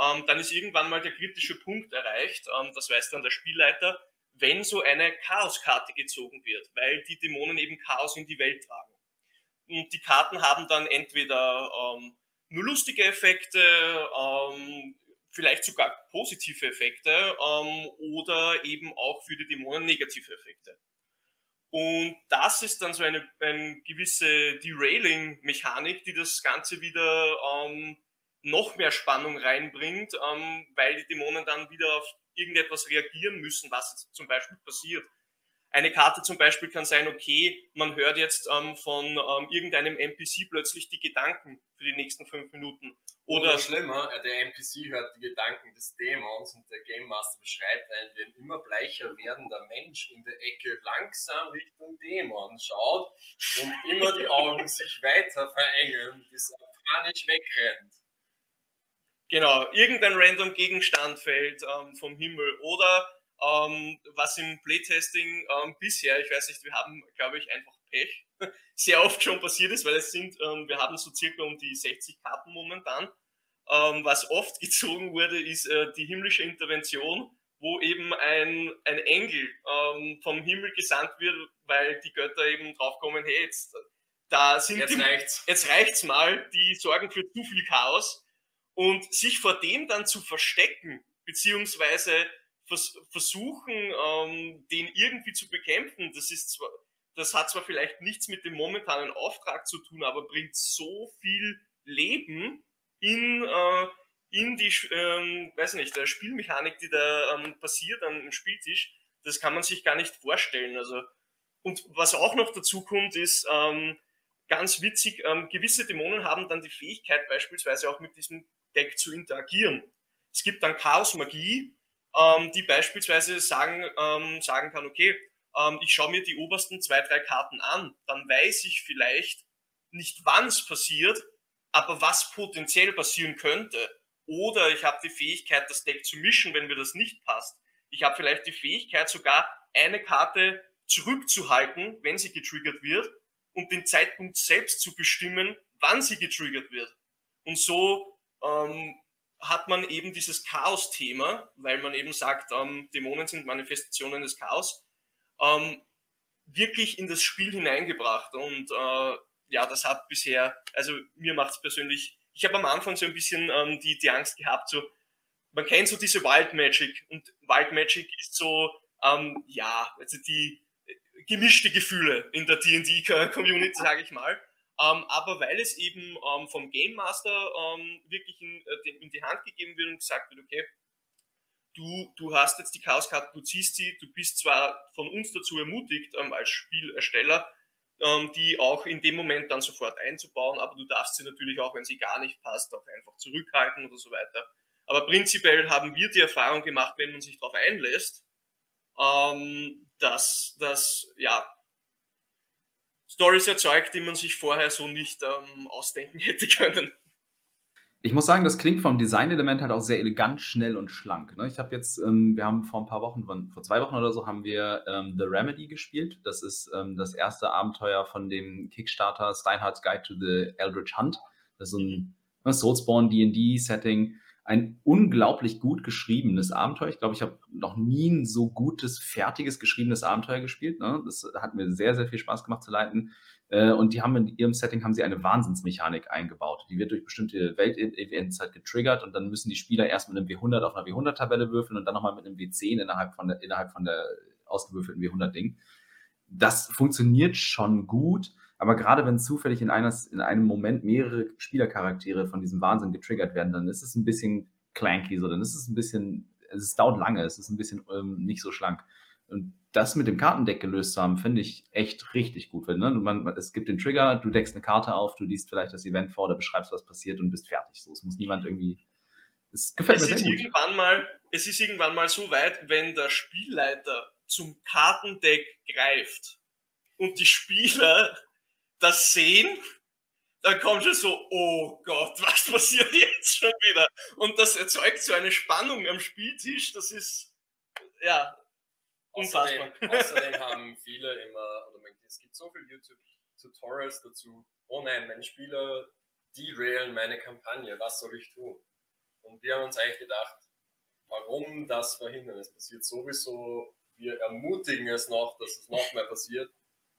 ähm, dann ist irgendwann mal der kritische Punkt erreicht, ähm, das weiß dann der Spielleiter, wenn so eine Chaoskarte gezogen wird, weil die Dämonen eben Chaos in die Welt tragen. Und die Karten haben dann entweder ähm, nur lustige Effekte, ähm, vielleicht sogar positive Effekte oder eben auch für die Dämonen negative Effekte. Und das ist dann so eine, eine gewisse Derailing-Mechanik, die das Ganze wieder ähm, noch mehr Spannung reinbringt, ähm, weil die Dämonen dann wieder auf irgendetwas reagieren müssen, was jetzt zum Beispiel passiert. Eine Karte zum Beispiel kann sein, okay, man hört jetzt ähm, von ähm, irgendeinem NPC plötzlich die Gedanken für die nächsten fünf Minuten. Oder, Oder schlimmer, äh, der NPC hört die Gedanken des Dämons und der Game Master beschreibt einen, wie ein immer bleicher werdender Mensch in der Ecke langsam Richtung Dämon schaut und immer die Augen sich weiter verengen, bis er panisch wegrennt. Genau, irgendein random Gegenstand fällt ähm, vom Himmel oder ähm, was im Playtesting ähm, bisher, ich weiß nicht, wir haben, glaube ich, einfach Pech, sehr oft schon passiert ist, weil es sind, ähm, wir haben so circa um die 60 Karten momentan. Ähm, was oft gezogen wurde, ist äh, die himmlische Intervention, wo eben ein, ein Engel ähm, vom Himmel gesandt wird, weil die Götter eben draufkommen, hey, jetzt, da sind jetzt die, reicht's. jetzt reicht's mal, die sorgen für zu viel Chaos. Und sich vor dem dann zu verstecken, beziehungsweise vers versuchen, ähm, den irgendwie zu bekämpfen, das ist zwar, das hat zwar vielleicht nichts mit dem momentanen Auftrag zu tun, aber bringt so viel Leben in, äh, in die, ähm, weiß nicht, der Spielmechanik, die da ähm, passiert am Spieltisch, das kann man sich gar nicht vorstellen. Also, und was auch noch dazu kommt, ist ähm, ganz witzig, ähm, gewisse Dämonen haben dann die Fähigkeit, beispielsweise auch mit diesem Deck zu interagieren. Es gibt dann Chaos-Magie, ähm, die beispielsweise sagen, ähm, sagen kann, okay, ähm, ich schaue mir die obersten zwei, drei Karten an, dann weiß ich vielleicht nicht, wann es passiert, aber was potenziell passieren könnte. Oder ich habe die Fähigkeit, das Deck zu mischen, wenn mir das nicht passt. Ich habe vielleicht die Fähigkeit, sogar eine Karte zurückzuhalten, wenn sie getriggert wird, und den Zeitpunkt selbst zu bestimmen, wann sie getriggert wird. Und so ähm, hat man eben dieses Chaos-Thema, weil man eben sagt, ähm, Dämonen sind Manifestationen des Chaos, ähm, wirklich in das Spiel hineingebracht. Und äh, ja, das hat bisher, also mir macht es persönlich, ich habe am Anfang so ein bisschen ähm, die, die Angst gehabt, so, man kennt so diese Wild Magic und Wild Magic ist so, ähm, ja, also die äh, gemischte Gefühle in der D&D-Community, sage ich mal. Ähm, aber weil es eben ähm, vom Game Master ähm, wirklich in, äh, in, die Hand gegeben wird und gesagt wird, okay, du, du hast jetzt die Chaoskarte, du ziehst sie, du bist zwar von uns dazu ermutigt ähm, als Spielersteller, ähm, die auch in dem Moment dann sofort einzubauen, aber du darfst sie natürlich auch, wenn sie gar nicht passt, auch einfach zurückhalten oder so weiter. Aber prinzipiell haben wir die Erfahrung gemacht, wenn man sich darauf einlässt, ähm, dass das ja Stories erzeugt, die man sich vorher so nicht ähm, ausdenken hätte können. Ich muss sagen, das klingt vom Designelement halt auch sehr elegant, schnell und schlank. Ne? Ich habe jetzt, ähm, wir haben vor ein paar Wochen, vor zwei Wochen oder so, haben wir ähm, The Remedy gespielt. Das ist ähm, das erste Abenteuer von dem Kickstarter Steinhardt's Guide to the Eldritch Hunt. Das ist ein ne, Soulspawn D&D-Setting ein unglaublich gut geschriebenes Abenteuer. Ich glaube, ich habe noch nie ein so gutes, fertiges, geschriebenes Abenteuer gespielt. Ne? Das hat mir sehr, sehr viel Spaß gemacht zu leiten. Äh, und die haben in ihrem Setting haben sie eine Wahnsinnsmechanik eingebaut. Die wird durch bestimmte Welt-Events halt getriggert und dann müssen die Spieler erst mit einem W100 auf einer W100-Tabelle würfeln und dann nochmal mit einem W10 innerhalb von der, innerhalb von der ausgewürfelten W100-Ding. Das funktioniert schon gut. Aber gerade wenn zufällig in, eines, in einem Moment mehrere Spielercharaktere von diesem Wahnsinn getriggert werden, dann ist es ein bisschen clanky, so, dann ist es ein bisschen, es dauert lange, es ist ein bisschen ähm, nicht so schlank. Und das mit dem Kartendeck gelöst zu haben, finde ich echt richtig gut. Weil, ne? Man, es gibt den Trigger, du deckst eine Karte auf, du liest vielleicht das Event vor oder beschreibst, was passiert und bist fertig. So, es muss niemand irgendwie. Es gefällt es mir sehr gut. Irgendwann mal, es ist irgendwann mal so weit, wenn der Spielleiter zum Kartendeck greift und die Spieler das sehen, dann kommt schon so, oh Gott, was passiert jetzt schon wieder? Und das erzeugt so eine Spannung am Spieltisch, das ist, ja, unfassbar. Außerdem, außerdem haben viele immer, oder es gibt so viele YouTube-Tutorials dazu, oh nein, meine Spieler derailen meine Kampagne, was soll ich tun? Und wir haben uns eigentlich gedacht, warum das verhindern? Es passiert sowieso, wir ermutigen es noch, dass es noch mehr passiert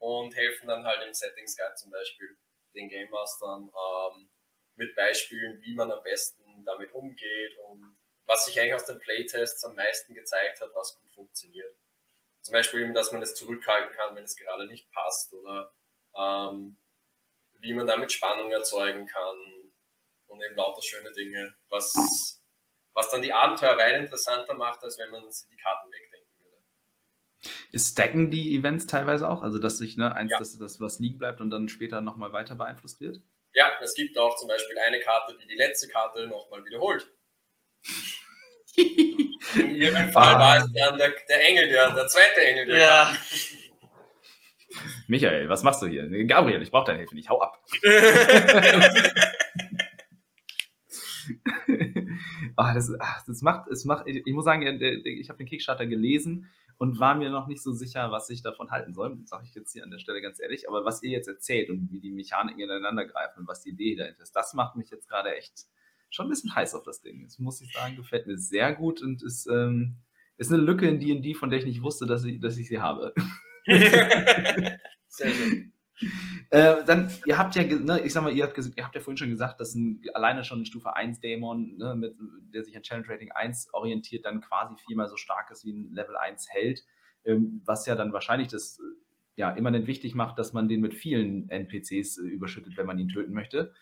und helfen dann halt im Settings Guide zum Beispiel den Game Mastern ähm, mit Beispielen, wie man am besten damit umgeht und was sich eigentlich aus den Playtests am meisten gezeigt hat, was gut funktioniert. Zum Beispiel eben, dass man es zurückhalten kann, wenn es gerade nicht passt oder ähm, wie man damit Spannung erzeugen kann und eben lauter schöne Dinge, was, was dann die Abenteuer weit interessanter macht, als wenn man die Karten wegdenkt. Stacken die Events teilweise auch? Also, dass sich ne, eins, ja. dass das was liegen bleibt und dann später nochmal weiter beeinflusst wird? Ja, es gibt auch zum Beispiel eine Karte, die die letzte Karte nochmal wiederholt. In ihrem Fall ah. war es dann der, der, Engel, der, der zweite Engel. Der ja. Michael, was machst du hier? Gabriel, ich brauche deine Hilfe nicht. Hau ab. ach, das, ach, das macht, es macht, ich muss sagen, ich habe den Kickstarter gelesen und war mir noch nicht so sicher, was ich davon halten soll. Sage ich jetzt hier an der Stelle ganz ehrlich. Aber was ihr jetzt erzählt und wie die Mechaniken ineinander greifen und was die Idee dahinter ist, das macht mich jetzt gerade echt schon ein bisschen heiß auf das Ding. Das muss ich sagen, gefällt mir sehr gut und ist, ähm, ist eine Lücke in D&D, von der ich nicht wusste, dass ich, dass ich sie habe. sehr schön. Äh, dann, ihr habt ja, ne, ich sag mal, ihr habt, ihr habt ja vorhin schon gesagt, dass ein, alleine schon ein Stufe 1 Dämon, ne, mit, der sich an Challenge Rating 1 orientiert, dann quasi viermal so stark ist wie ein Level 1 Held, ähm, was ja dann wahrscheinlich das ja, immanent wichtig macht, dass man den mit vielen NPCs äh, überschüttet, wenn man ihn töten möchte.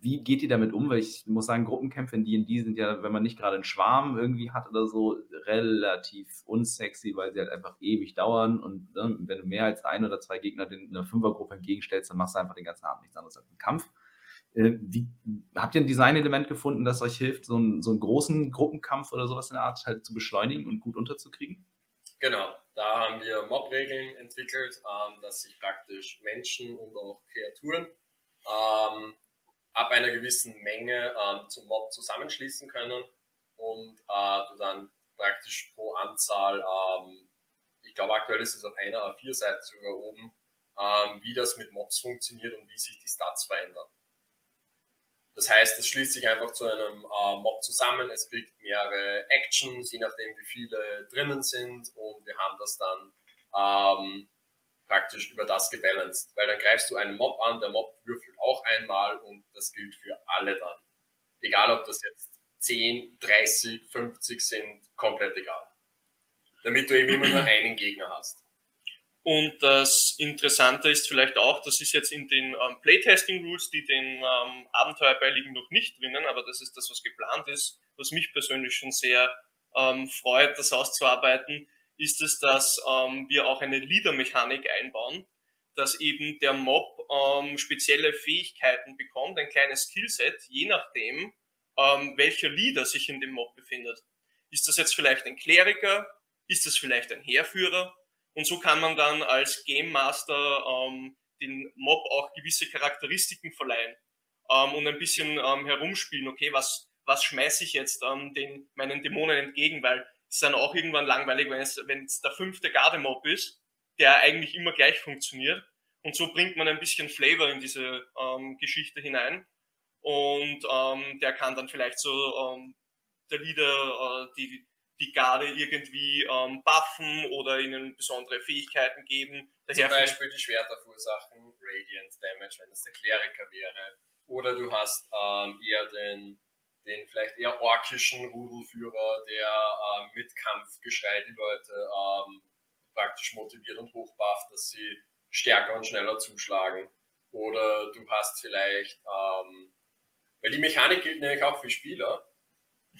Wie geht ihr damit um? Weil ich muss sagen, Gruppenkämpfe in D&D sind ja, wenn man nicht gerade einen Schwarm irgendwie hat oder so, relativ unsexy, weil sie halt einfach ewig dauern und ne, wenn du mehr als ein oder zwei Gegner in einer Fünfergruppe entgegenstellst, dann machst du einfach den ganzen Abend nichts anderes als einen Kampf. Äh, wie, habt ihr ein Designelement gefunden, das euch hilft, so einen, so einen großen Gruppenkampf oder sowas in der Art halt zu beschleunigen und gut unterzukriegen? Genau, da haben wir Mob-Regeln entwickelt, ähm, dass sich praktisch Menschen und auch Kreaturen ähm, ab einer gewissen Menge ähm, zum Mob zusammenschließen können und äh, du dann praktisch pro Anzahl, ähm, ich glaube aktuell ist es auf einer A4-Seite sogar oben, ähm, wie das mit Mobs funktioniert und wie sich die Stats verändern. Das heißt, es schließt sich einfach zu einem äh, Mob zusammen, es kriegt mehrere Actions, je nachdem wie viele drinnen sind und wir haben das dann ähm, praktisch über das gebalanced, weil dann greifst du einen Mob an, der Mob würfelt auch einmal und das gilt für alle dann. Egal, ob das jetzt 10, 30, 50 sind, komplett egal. Damit du eben immer nur einen Gegner hast. Und das Interessante ist vielleicht auch, das ist jetzt in den ähm, Playtesting Rules, die den ähm, Abenteuer beiliegen, noch nicht drinnen, aber das ist das, was geplant ist, was mich persönlich schon sehr ähm, freut, das auszuarbeiten, ist es, dass ähm, wir auch eine Leader-Mechanik einbauen, dass eben der Mob ähm, spezielle Fähigkeiten bekommt, ein kleines Skillset, je nachdem, ähm, welcher Leader sich in dem Mob befindet. Ist das jetzt vielleicht ein Kleriker? Ist das vielleicht ein Heerführer? Und so kann man dann als Game Master ähm, den Mob auch gewisse Charakteristiken verleihen ähm, und ein bisschen ähm, herumspielen. Okay, was, was schmeiße ich jetzt ähm, den, meinen Dämonen entgegen? Weil ist dann auch irgendwann langweilig, wenn es, wenn es der fünfte Gardemob ist, der eigentlich immer gleich funktioniert. Und so bringt man ein bisschen Flavor in diese ähm, Geschichte hinein. Und ähm, der kann dann vielleicht so ähm, der Leader äh, die, die Garde irgendwie ähm, buffen oder ihnen besondere Fähigkeiten geben. Daher Zum Beispiel die Schwerter verursachen Radiant Damage, wenn das der Kleriker wäre. Oder du hast ähm, eher den den vielleicht eher orkischen Rudelführer, der mit Kampfgeschrei die Leute ähm, praktisch motiviert und hochbufft, dass sie stärker und schneller zuschlagen. Oder du hast vielleicht, ähm, weil die Mechanik gilt nämlich auch für Spieler,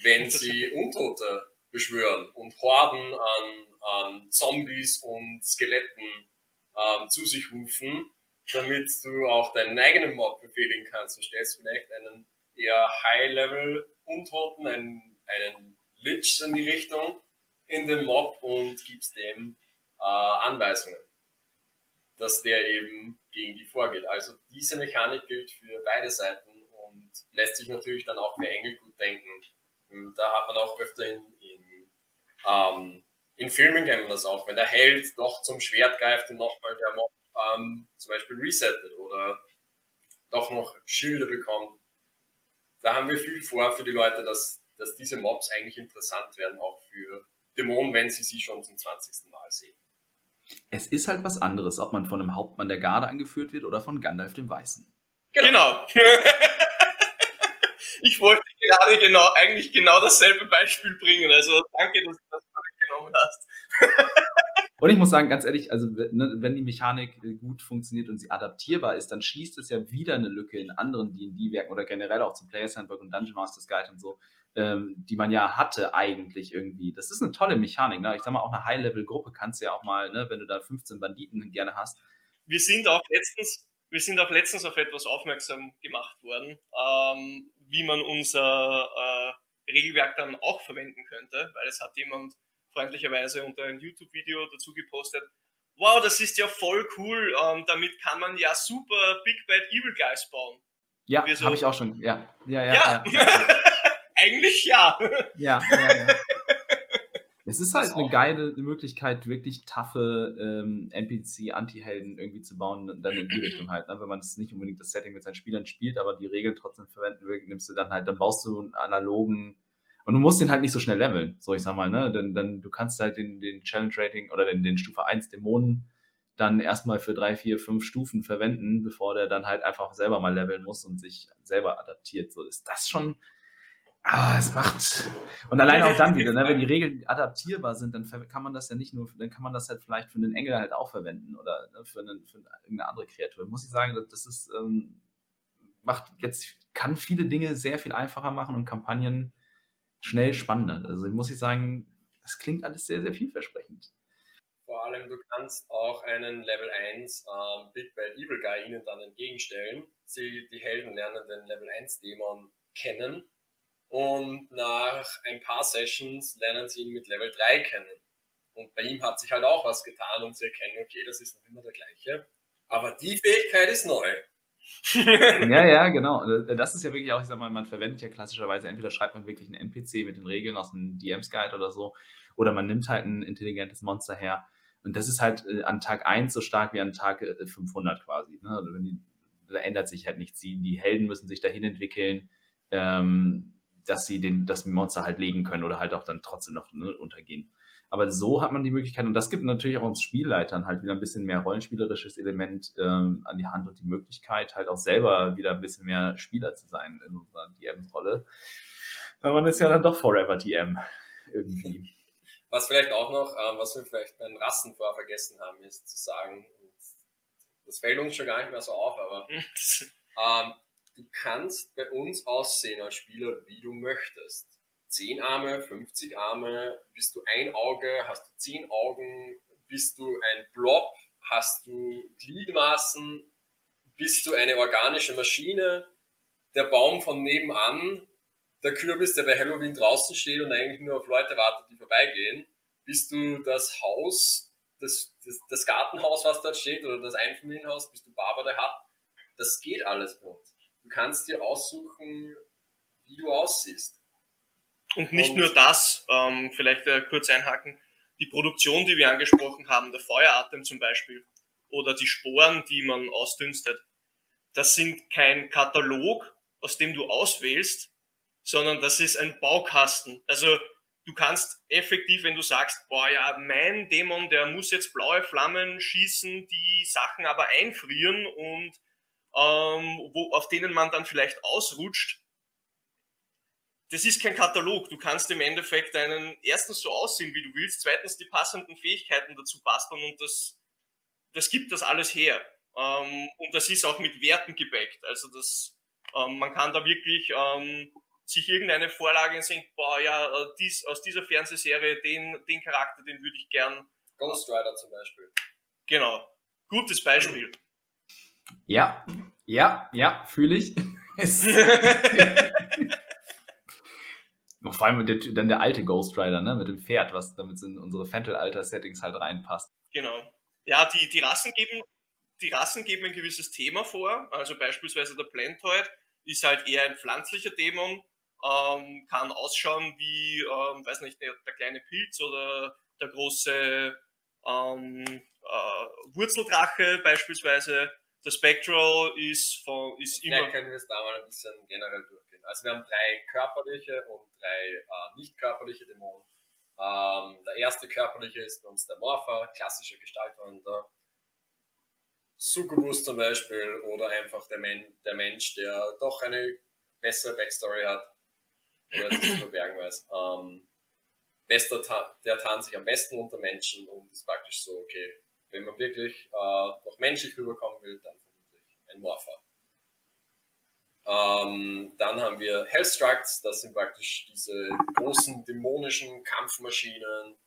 wenn sie Untote beschwören und Horden an, an Zombies und Skeletten ähm, zu sich rufen, damit du auch deinen eigenen Mob befehligen kannst. Du stellst vielleicht einen eher High-Level-Untoten, einen, einen Lich in die Richtung, in den Mob und gibst dem äh, Anweisungen, dass der eben gegen die vorgeht. Also diese Mechanik gilt für beide Seiten und lässt sich natürlich dann auch für Engel gut denken. Und da hat man auch öfter in, in, ähm, in Filmen kennt man das auch, wenn der Held doch zum Schwert greift und nochmal der Mob ähm, zum Beispiel resettet oder doch noch Schilde bekommt da haben wir viel vor für die Leute, dass, dass diese Mobs eigentlich interessant werden, auch für Dämonen, wenn sie sie schon zum 20. Mal sehen. Es ist halt was anderes, ob man von einem Hauptmann der Garde angeführt wird oder von Gandalf dem Weißen. Genau. genau. ich wollte gerade genau, eigentlich genau dasselbe Beispiel bringen. Also danke, dass du das genommen hast. Und ich muss sagen, ganz ehrlich, also ne, wenn die Mechanik äh, gut funktioniert und sie adaptierbar ist, dann schließt es ja wieder eine Lücke in anderen D&D-Werken oder generell auch zum Players Handbook und Dungeon Masters Guide und so, ähm, die man ja hatte eigentlich irgendwie. Das ist eine tolle Mechanik. Ne? Ich sag mal, auch eine High-Level-Gruppe kannst du ja auch mal, ne, wenn du da 15 Banditen gerne hast. Wir sind auch letztens, wir sind auch letztens auf etwas aufmerksam gemacht worden, ähm, wie man unser äh, Regelwerk dann auch verwenden könnte, weil es hat jemand freundlicherweise unter ein YouTube-Video dazu gepostet. Wow, das ist ja voll cool. Ähm, damit kann man ja super Big Bad Evil Guys bauen. Ja, so, habe ich auch schon. Ja, ja, ja. ja. ja. Eigentlich ja. Ja, ja, ja. Es ist halt eine geile Möglichkeit, wirklich taffe ähm, NPC-Anti-Helden irgendwie zu bauen, dann in die Richtung halt. Ne? Wenn man das nicht unbedingt das Setting mit seinen Spielern spielt, aber die Regeln trotzdem verwenden will, nimmst du dann halt, dann baust du einen analogen und du musst den halt nicht so schnell leveln, so ich sag mal, ne? Denn, denn du kannst halt den, den Challenge Rating oder den, den Stufe 1 Dämonen dann erstmal für drei, vier, fünf Stufen verwenden, bevor der dann halt einfach selber mal leveln muss und sich selber adaptiert. So ist das schon. Ah, es macht. Und alleine auch dann wieder, ne, wenn die Regeln adaptierbar sind, dann kann man das ja nicht nur, dann kann man das halt vielleicht für einen Engel halt auch verwenden oder ne, für, einen, für irgendeine andere Kreatur. Muss ich sagen, das ist, ähm, macht jetzt kann viele Dinge sehr viel einfacher machen und Kampagnen schnell spannender. Also muss ich sagen, das klingt alles sehr, sehr vielversprechend. Vor allem, du kannst auch einen Level 1 ähm, Big Bad Evil Guy ihnen dann entgegenstellen. Sie, die Helden lernen den Level 1 Dämon kennen und nach ein paar Sessions lernen sie ihn mit Level 3 kennen. Und bei ihm hat sich halt auch was getan, um zu erkennen, okay, das ist noch immer der gleiche. Aber die Fähigkeit ist neu. ja, ja, genau. Das ist ja wirklich auch, ich sag mal, man verwendet ja klassischerweise, entweder schreibt man wirklich einen NPC mit den Regeln aus einem DMs Guide oder so, oder man nimmt halt ein intelligentes Monster her. Und das ist halt äh, an Tag 1 so stark wie an Tag 500 äh, quasi. Ne? Also die, da ändert sich halt nichts. Die, die Helden müssen sich dahin entwickeln, ähm, dass sie den, das Monster halt legen können oder halt auch dann trotzdem noch ne, untergehen. Aber so hat man die Möglichkeit, und das gibt natürlich auch uns Spielleitern halt wieder ein bisschen mehr rollenspielerisches Element ähm, an die Hand und die Möglichkeit, halt auch selber wieder ein bisschen mehr Spieler zu sein in unserer DM-Rolle. Weil man ist ja dann doch Forever DM irgendwie. Was vielleicht auch noch, ähm, was wir vielleicht beim Rassen vorher vergessen haben, ist zu sagen, das fällt uns schon gar nicht mehr so auf, aber ähm, du kannst bei uns aussehen als Spieler, wie du möchtest. 10 Arme, 50 Arme, bist du ein Auge, hast du 10 Augen, bist du ein Blob, hast du Gliedmaßen, bist du eine organische Maschine, der Baum von nebenan, der Kürbis, der bei Halloween draußen steht und eigentlich nur auf Leute wartet, die vorbeigehen, bist du das Haus, das, das, das Gartenhaus, was dort steht, oder das Einfamilienhaus, bist du Baba der Hut, das geht alles bei uns. Du kannst dir aussuchen, wie du aussiehst. Und nicht und nur das, ähm, vielleicht äh, kurz einhaken, die Produktion, die wir angesprochen haben, der Feueratem zum Beispiel, oder die Sporen, die man ausdünstet, das sind kein Katalog, aus dem du auswählst, sondern das ist ein Baukasten. Also du kannst effektiv, wenn du sagst, boah ja, mein Dämon, der muss jetzt blaue Flammen schießen, die Sachen aber einfrieren und ähm, wo, auf denen man dann vielleicht ausrutscht, das ist kein Katalog. Du kannst im Endeffekt einen erstens so aussehen, wie du willst, zweitens die passenden Fähigkeiten dazu basteln und das, das gibt das alles her. Ähm, und das ist auch mit Werten gebackt. Also das, ähm, man kann da wirklich ähm, sich irgendeine Vorlage sehen, boah, ja, äh, dies, aus dieser Fernsehserie, den, den Charakter, den würde ich gern. Ghost Rider zum Beispiel. Genau. Gutes Beispiel. Ja, ja, ja, fühle ich. Vor allem der, dann der alte Ghost Rider, ne, mit dem Pferd, was damit in unsere Fentel-Alter-Settings halt reinpasst. Genau. Ja, die, die, Rassen geben, die Rassen geben ein gewisses Thema vor. Also beispielsweise der Plantoid ist halt eher ein pflanzlicher Dämon, ähm, kann ausschauen wie, ähm, weiß nicht, der, der, kleine Pilz oder der große ähm, äh, Wurzeldrache beispielsweise. Der Spectral ist, von, ist immer. Vielleicht können wir es da mal ein bisschen generell durch also wir haben drei körperliche und drei äh, nicht körperliche Dämonen. Ähm, der erste körperliche ist bei uns der Morpher, klassische Gestaltwander. Succubus zum Beispiel oder einfach der, Men der Mensch, der doch eine bessere Backstory hat oder zu verbergen weiß. Ähm, bester Ta der tarnt sich am besten unter Menschen und ist praktisch so, okay, wenn man wirklich äh, noch menschlich rüberkommen will, dann vermutlich ein Morpher. Ähm, dann haben wir Hellstructs, das sind praktisch diese großen dämonischen Kampfmaschinen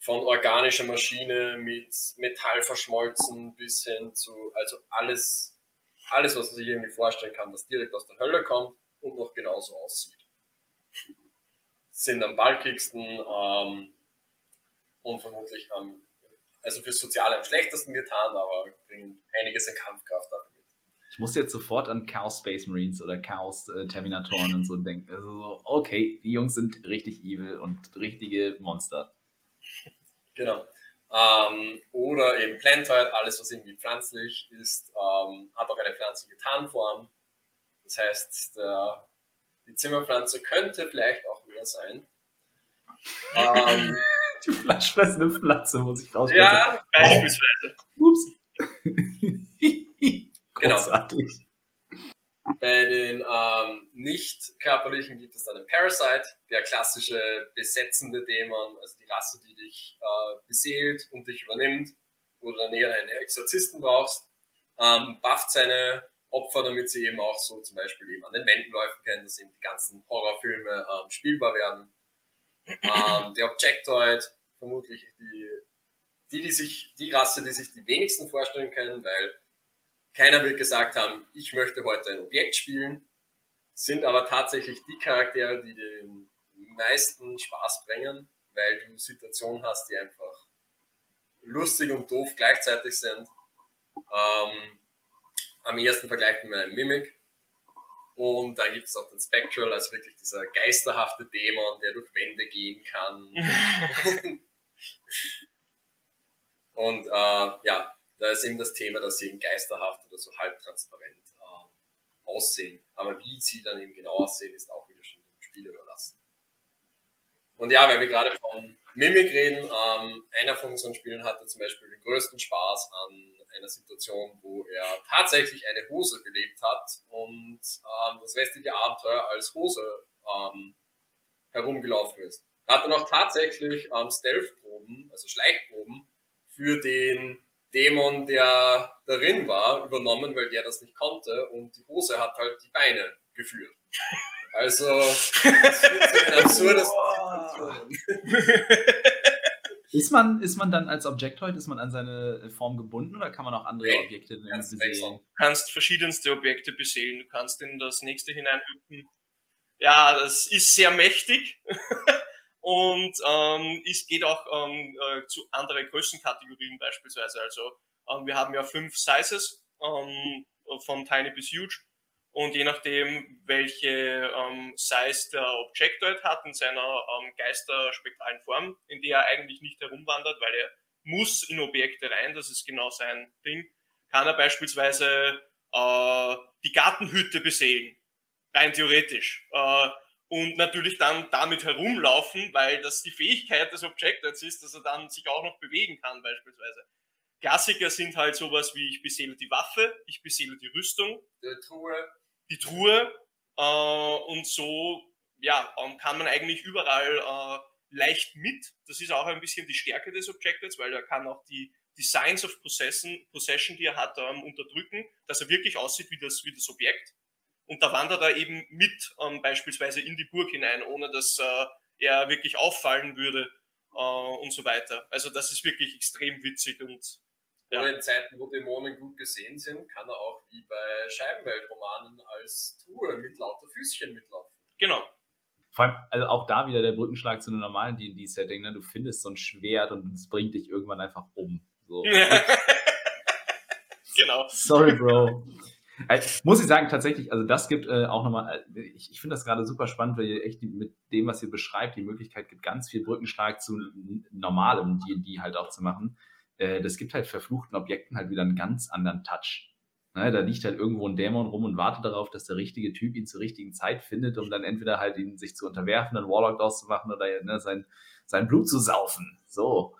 von organischer Maschine mit Metall verschmolzen bis hin zu, also alles, alles, was man sich irgendwie vorstellen kann, das direkt aus der Hölle kommt und noch genauso aussieht. Sind am balkigsten ähm, und vermutlich am, also fürs Soziale am schlechtesten getan, aber bringen einiges in Kampfkraft ab ich muss jetzt sofort an Chaos Space Marines oder Chaos äh, Terminatoren und so denken. Also so, okay, die Jungs sind richtig evil und richtige Monster. Genau. Ähm, oder eben Plantoid, alles was irgendwie pflanzlich ist, ähm, hat auch eine pflanzliche Tarnform. Das heißt, der, die Zimmerpflanze könnte vielleicht auch mehr sein. ähm, die fleischfressende Pflanze muss ich rausfinden. Ja, beispielsweise. Ups. Genau. Großartig. Bei den ähm, nicht körperlichen gibt es dann den Parasite, der klassische besetzende Dämon, also die Rasse, die dich äh, beseelt und dich übernimmt, wo du dann eher einen Exorzisten brauchst. Ähm, bufft seine Opfer, damit sie eben auch so zum Beispiel eben an den Wänden laufen können, dass eben die ganzen Horrorfilme ähm, spielbar werden. Ähm, der Objectoid, vermutlich die, die, die sich, die Rasse, die sich die wenigsten vorstellen können, weil keiner wird gesagt haben, ich möchte heute ein Objekt spielen, sind aber tatsächlich die Charaktere, die den meisten Spaß bringen, weil du Situationen hast, die einfach lustig und doof gleichzeitig sind. Ähm, am ehesten vergleicht mit einem Mimic. Und dann gibt es auch den Spectral, also wirklich dieser geisterhafte Dämon, der durch Wände gehen kann. und äh, ja, da ist eben das Thema, dass sie eben geisterhaft oder so halbtransparent äh, aussehen. Aber wie sie dann eben genau aussehen, ist auch wieder schon dem Spiel überlassen. Und ja, weil wir gerade von Mimic reden, ähm, einer von unseren Spielen hatte zum Beispiel den größten Spaß an einer Situation, wo er tatsächlich eine Hose gelebt hat und ähm, das restliche Abenteuer als Hose ähm, herumgelaufen ist. Er hat dann auch tatsächlich ähm, Stealth-Proben, also Schleichproben, für den Dämon, der darin war, übernommen, weil der das nicht konnte und die Hose hat halt die Beine geführt. Also, das führt zu einer absurdesten Ist man, ist man dann als Objektoid, ist man an seine Form gebunden oder kann man auch andere Nee, Objekte ganz besehen? Du kannst verschiedenste Objekte besehen, du kannst in das nächste hineinhüpfen. Ja, das ist sehr mächtig und ähm, es geht auch ähm, äh, zu anderen Größenkategorien beispielsweise. Also ähm, wir haben ja fünf Sizes ähm, von tiny bis huge und je nachdem, welche ähm, Size der Objectoid hat in seiner ähm, geisterspektralen Form, in der er eigentlich nicht herumwandert, weil er muss in Objekte rein, das ist genau sein Ding, kann er beispielsweise äh, die Gartenhütte besehen, rein theoretisch. Äh, und natürlich dann damit herumlaufen, weil das die Fähigkeit des Objectoids ist, dass er dann sich auch noch bewegen kann beispielsweise. Klassiker sind halt sowas wie ich beseele die Waffe, ich beseele die Rüstung, Die Truhe, die Truhe äh, und so ja, ähm, kann man eigentlich überall äh, leicht mit. Das ist auch ein bisschen die Stärke des Objectives, weil er kann auch die, die Signs of Possession, Possession, die er hat, ähm, unterdrücken, dass er wirklich aussieht wie das, wie das Objekt. Und da wandert er eben mit ähm, beispielsweise in die Burg hinein, ohne dass äh, er wirklich auffallen würde äh, und so weiter. Also das ist wirklich extrem witzig und Ja. Oder in Zeiten, wo Dämonen gut gesehen sind, kann er auch wie bei Scheibenweltromanen als Truhe mit lauter Füßchen mitlaufen. genau. Vor allem, also auch da wieder der Brückenschlag zu einem normalen D&D-Setting. Ne? Du findest so ein Schwert und es bringt dich irgendwann einfach um. So. genau. Sorry, Bro. Also, muss ich sagen, tatsächlich, also das gibt äh, auch nochmal, äh, ich, ich finde das gerade super spannend, weil ihr echt die, mit dem, was ihr beschreibt, die Möglichkeit gibt, ganz viel Brückenschlag zu normalem D&D halt auch zu machen. Äh, das gibt halt verfluchten Objekten halt wieder einen ganz anderen Touch. Ne, da liegt halt irgendwo ein Dämon rum und wartet darauf, dass der richtige Typ ihn zur richtigen Zeit findet, um dann entweder halt ihn sich zu unterwerfen, einen Warlock draus zu machen oder ne, sein, sein Blut zu saufen. So.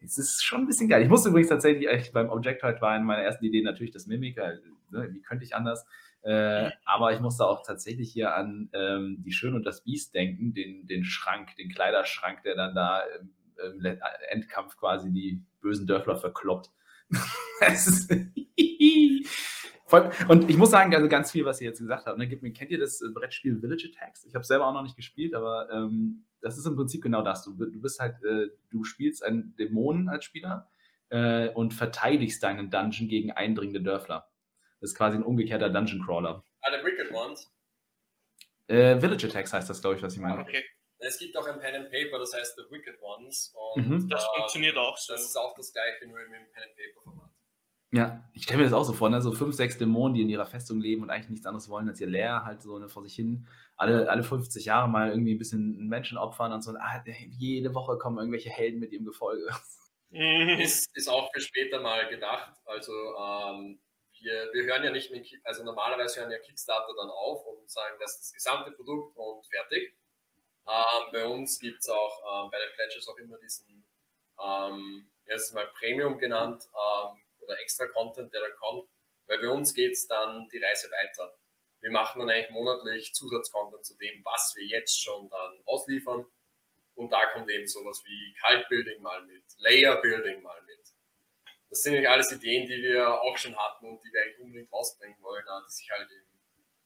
Es ist schon ein bisschen geil. Ich musste übrigens tatsächlich echt beim Objectoid war in meiner ersten Idee natürlich das Mimic, äh, ne, wie könnte ich anders? Äh, aber ich musste auch tatsächlich hier an ähm, die Schön und das Biest denken, den, den Schrank, den Kleiderschrank, der dann da im, Le- Endkampf quasi die bösen Dörfler verkloppt. Und ich muss sagen, also ganz viel, was ihr jetzt gesagt habt, ne, gibt mir- kennt ihr das äh, Brettspiel Village Attacks? Ich habe selber auch noch nicht gespielt, aber ähm, das ist im Prinzip genau das. Du, du bist halt, äh, du spielst einen Dämonen als Spieler äh, und verteidigst deinen Dungeon gegen eindringende Dörfler. Das ist quasi ein umgekehrter Dungeon Crawler. The Wicked Ones. Äh, Village Attacks heißt das, glaube ich, was ich meine. Okay. Es gibt auch ein Pen and Paper, das heißt The Wicked Ones. Und Mhm. Das äh, funktioniert auch so. Das ist auch das gleiche, nur im Pen and Paper Format. Ja, ich stelle mir das auch so vor, ne? so fünf, sechs Dämonen, die in ihrer Festung leben und eigentlich nichts anderes wollen, als ihr Leer halt so ne, vor sich hin, alle, alle 50 Jahre mal irgendwie ein bisschen einen Menschen opfern und so, ah, jede Woche kommen irgendwelche Helden mit ihrem Gefolge. Mhm. Ist, ist auch für später mal gedacht. Also ähm, wir, wir hören ja nicht mit, also normalerweise hören ja Kickstarter dann auf und sagen, das ist das gesamte Produkt und fertig. Ähm, bei uns gibt es auch ähm, bei den Pledges auch immer diesen, ähm, erstens mal Premium genannt ähm, oder extra Content, der da kommt, weil bei uns geht es dann die Reise weiter. Wir machen dann eigentlich monatlich Zusatzcontent zu dem, was wir jetzt schon dann ausliefern. Und da kommt eben sowas wie Cult Building mal mit, Layer Building mal mit. Das sind nicht alles Ideen, die wir auch schon hatten und die wir eigentlich unbedingt rausbringen wollen, die sich halt eben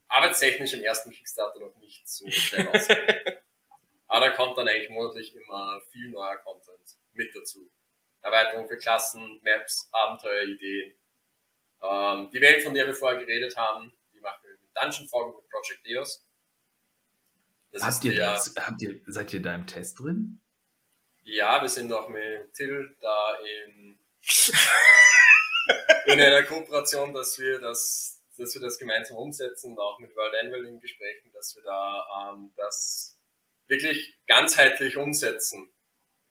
arbeitstechnisch im ersten Kickstarter noch nicht so schnell ausgehen. Aber da kommt dann eigentlich monatlich immer viel neuer Content mit dazu. Erweiterung für Klassen, Maps, Abenteuerideen. Ähm, die Welt, von der wir vorher geredet haben, die machen wir mit Dungeon Fog und Project Eos. Das habt, ihr der, das, habt ihr, seid ihr da im Test drin? Ja, wir sind auch mit Till da in, in einer Kooperation, dass wir das, dass wir das gemeinsam umsetzen und auch mit World Anvil in Gesprächen, dass wir da ähm, das wirklich ganzheitlich umsetzen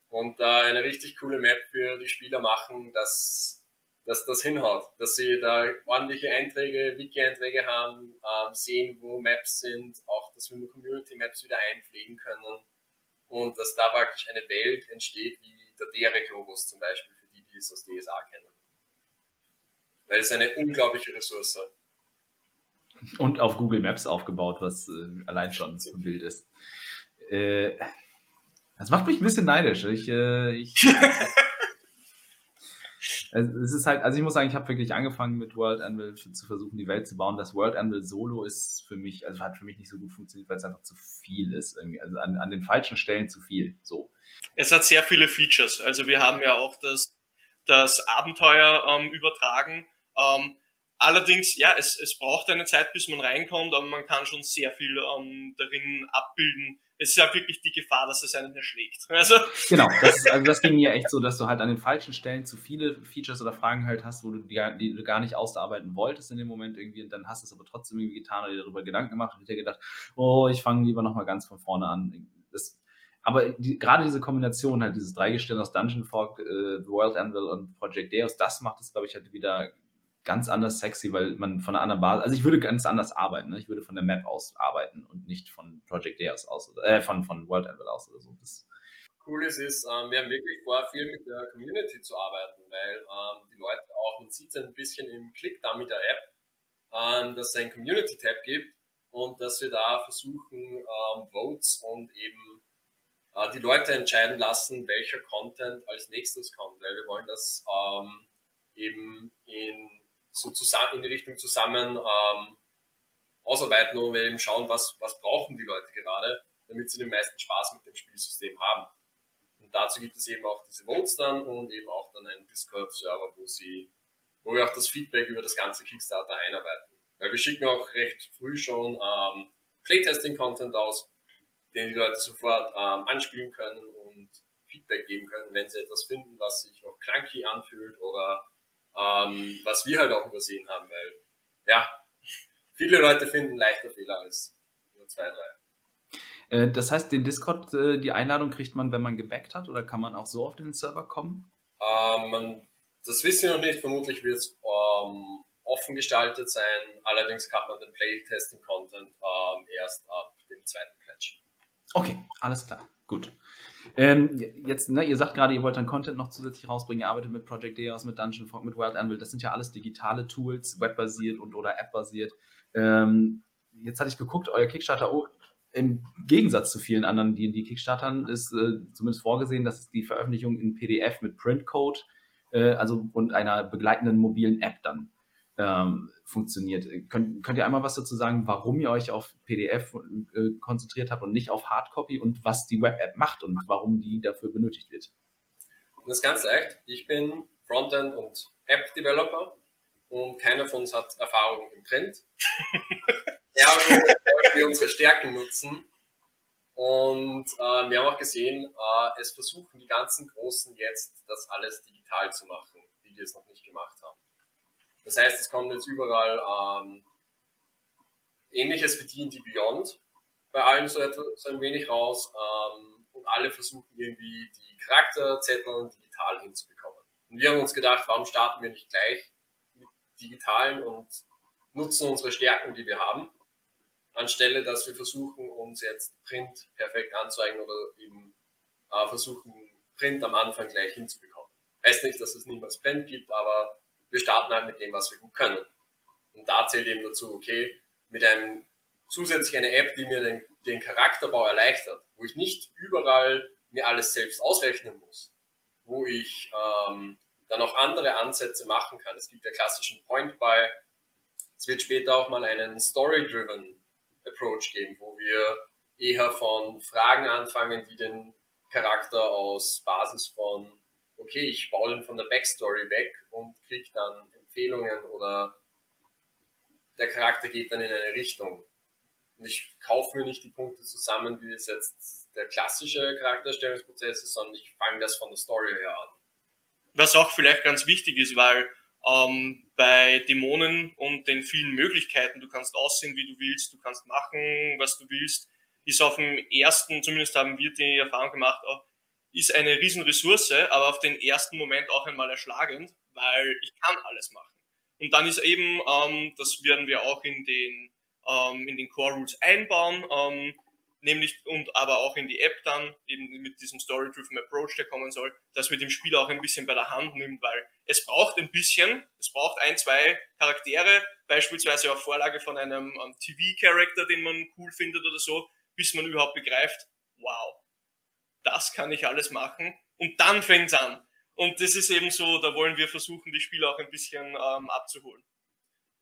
und da eine richtig coole Map für die Spieler machen, dass, dass das hinhaut, dass sie da ordentliche Einträge, Wiki-Einträge haben, ähm, sehen, wo Maps sind, auch dass wir Community-Maps wieder einpflegen können und dass da praktisch eine Welt entsteht, wie der Dere-Globus zum Beispiel, für die, die es aus DSA kennen. Weil es eine unglaubliche Ressource. Und auf Google Maps aufgebaut, was äh, allein schon so wild ist. Äh, das macht mich ein bisschen neidisch. Ich, äh, ich es ist halt, also ich muss sagen, ich habe wirklich angefangen mit World Anvil zu versuchen, die Welt zu bauen. Das World Anvil Solo ist für mich, also hat für mich nicht so gut funktioniert, weil es einfach zu viel ist. Irgendwie. Also an, an den falschen Stellen zu viel. So. Es hat sehr viele Features. Also wir haben ja auch das, das Abenteuer ähm, übertragen. Ähm, allerdings, ja, es, es braucht eine Zeit, bis man reinkommt, aber man kann schon sehr viel ähm, darin abbilden, es ist ja wirklich die Gefahr, dass es einen erschlägt. Also. Genau, das, also das ging mir echt so, dass du halt an den falschen Stellen zu viele Features oder Fragen halt hast, wo du die, die du gar nicht ausarbeiten wolltest in dem Moment irgendwie und dann hast du es aber trotzdem irgendwie getan oder dir darüber Gedanken gemacht und dir gedacht, oh, ich fange lieber nochmal ganz von vorne an. Das, aber die, gerade diese Kombination, halt dieses Dreigestirn aus Dungeon Fog, äh, The World Anvil und Project Deus, das macht es, glaube ich, halt wieder ganz anders sexy, weil man von einer anderen Basis, also ich würde ganz anders arbeiten, ne? ich würde von der Map aus arbeiten und nicht von Project Deus aus, oder, äh, von, von World Anvil aus oder so. Das cool ist, ist, ähm, wir haben wirklich vor, viel mit der Community zu arbeiten, weil ähm, die Leute auch, man sieht es ein bisschen im Klick da mit der App, ähm, dass es einen Community-Tab gibt und dass wir da versuchen, ähm, Votes und eben äh, die Leute entscheiden lassen, welcher Content als nächstes kommt, weil wir wollen das ähm, eben in so zusammen, in die Richtung zusammen ähm, ausarbeiten und eben schauen, was, was brauchen die Leute gerade, damit sie den meisten Spaß mit dem Spielsystem haben. Und dazu gibt es eben auch diese Votes dann und eben auch dann einen Discord-Server, wo sie, wo wir auch das Feedback über das ganze Kickstarter einarbeiten. Weil wir schicken auch recht früh schon ähm, Playtesting-Content aus, den die Leute sofort ähm, anspielen können und Feedback geben können, wenn sie etwas finden, was sich noch clunky anfühlt oder ähm, was wir halt auch übersehen haben, weil ja, viele Leute finden leichter Fehler als nur zwei, drei. Äh, das heißt, den Discord, äh, die Einladung kriegt man, wenn man gebackt hat, oder kann man auch so auf den Server kommen? Ähm, das wissen wir noch nicht. Vermutlich wird es ähm, offen gestaltet sein. Allerdings kann man den Playtesting-Content ähm, erst ab dem zweiten Pledge. Okay, alles klar. Gut. Ähm, jetzt, ne, ihr sagt gerade, ihr wollt dann Content noch zusätzlich rausbringen, ihr arbeitet mit Project Deos, mit Dungeon Fog, mit Wild Anvil. Das sind ja alles digitale Tools, webbasiert und oder App-basiert. Ähm, jetzt hatte ich geguckt, euer Kickstarter, oh, im Gegensatz zu vielen anderen D&D Kickstartern ist äh, zumindest vorgesehen, dass die Veröffentlichung in PDF mit Printcode, äh, also und einer begleitenden mobilen App dann ähm, funktioniert. Könnt, könnt ihr einmal was dazu sagen, warum ihr euch auf PDF äh, konzentriert habt und nicht auf Hardcopy und was die Web-App macht und warum die dafür benötigt wird? Das ist ganz leicht. Ich bin Frontend- und App-Developer und keiner von uns hat Erfahrung im Print. ja, wollen wir unsere Stärken nutzen. Und äh, wir haben auch gesehen, äh, es versuchen die ganzen Großen jetzt, das alles digital zu machen, die wir es noch nicht gemacht haben. Das heißt, es kommt jetzt überall ähm, ähnliches wie D&D Beyond bei allen so, etwa, so ein wenig raus ähm, und alle versuchen irgendwie die Charakterzettel digital hinzubekommen. Und wir haben uns gedacht, warum starten wir nicht gleich mit digitalen und nutzen unsere Stärken, die wir haben, anstelle dass wir versuchen, uns jetzt Print perfekt anzeigen oder eben äh, versuchen, Print am Anfang gleich hinzubekommen. Heißt nicht, dass es niemals Print gibt, aber wir starten halt mit dem, was wir gut können. Und da zählt eben dazu, okay, mit einem zusätzlich eine App, die mir den, den Charakterbau erleichtert, wo ich nicht überall mir alles selbst ausrechnen muss, wo ich ähm, dann auch andere Ansätze machen kann. Es gibt ja klassischen Point Buy. Es wird später auch mal einen Story-Driven Approach geben, wo wir eher von Fragen anfangen, die den Charakter aus Basis von, okay, ich baue den von der Backstory weg und kriege dann Empfehlungen oder der Charakter geht dann in eine Richtung. Und ich kaufe mir nicht die Punkte zusammen, wie es jetzt der klassische Charakterstellungsprozess ist, sondern ich fange das von der Story her an. Was auch vielleicht ganz wichtig ist, weil ähm, bei Dämonen und den vielen Möglichkeiten, du kannst aussehen, wie du willst, du kannst machen, was du willst, ist auf dem ersten, zumindest haben wir die Erfahrung gemacht, ist eine Riesenressource, aber auf den ersten Moment auch einmal erschlagend, weil ich kann alles machen. Und dann ist eben, ähm, das werden wir auch in den, ähm, in den Core Rules einbauen, ähm, nämlich und aber auch in die App dann, eben mit diesem Story-Driven Approach, der kommen soll, dass wir dem Spieler auch ein bisschen bei der Hand nimmt, weil es braucht ein bisschen, es braucht ein, zwei Charaktere, beispielsweise auf Vorlage von einem ähm, TV-Charakter, den man cool findet oder so, bis man überhaupt begreift, wow, das kann ich alles machen und dann fängt es an. Und das ist eben so, da wollen wir versuchen, die Spieler auch ein bisschen ähm, abzuholen.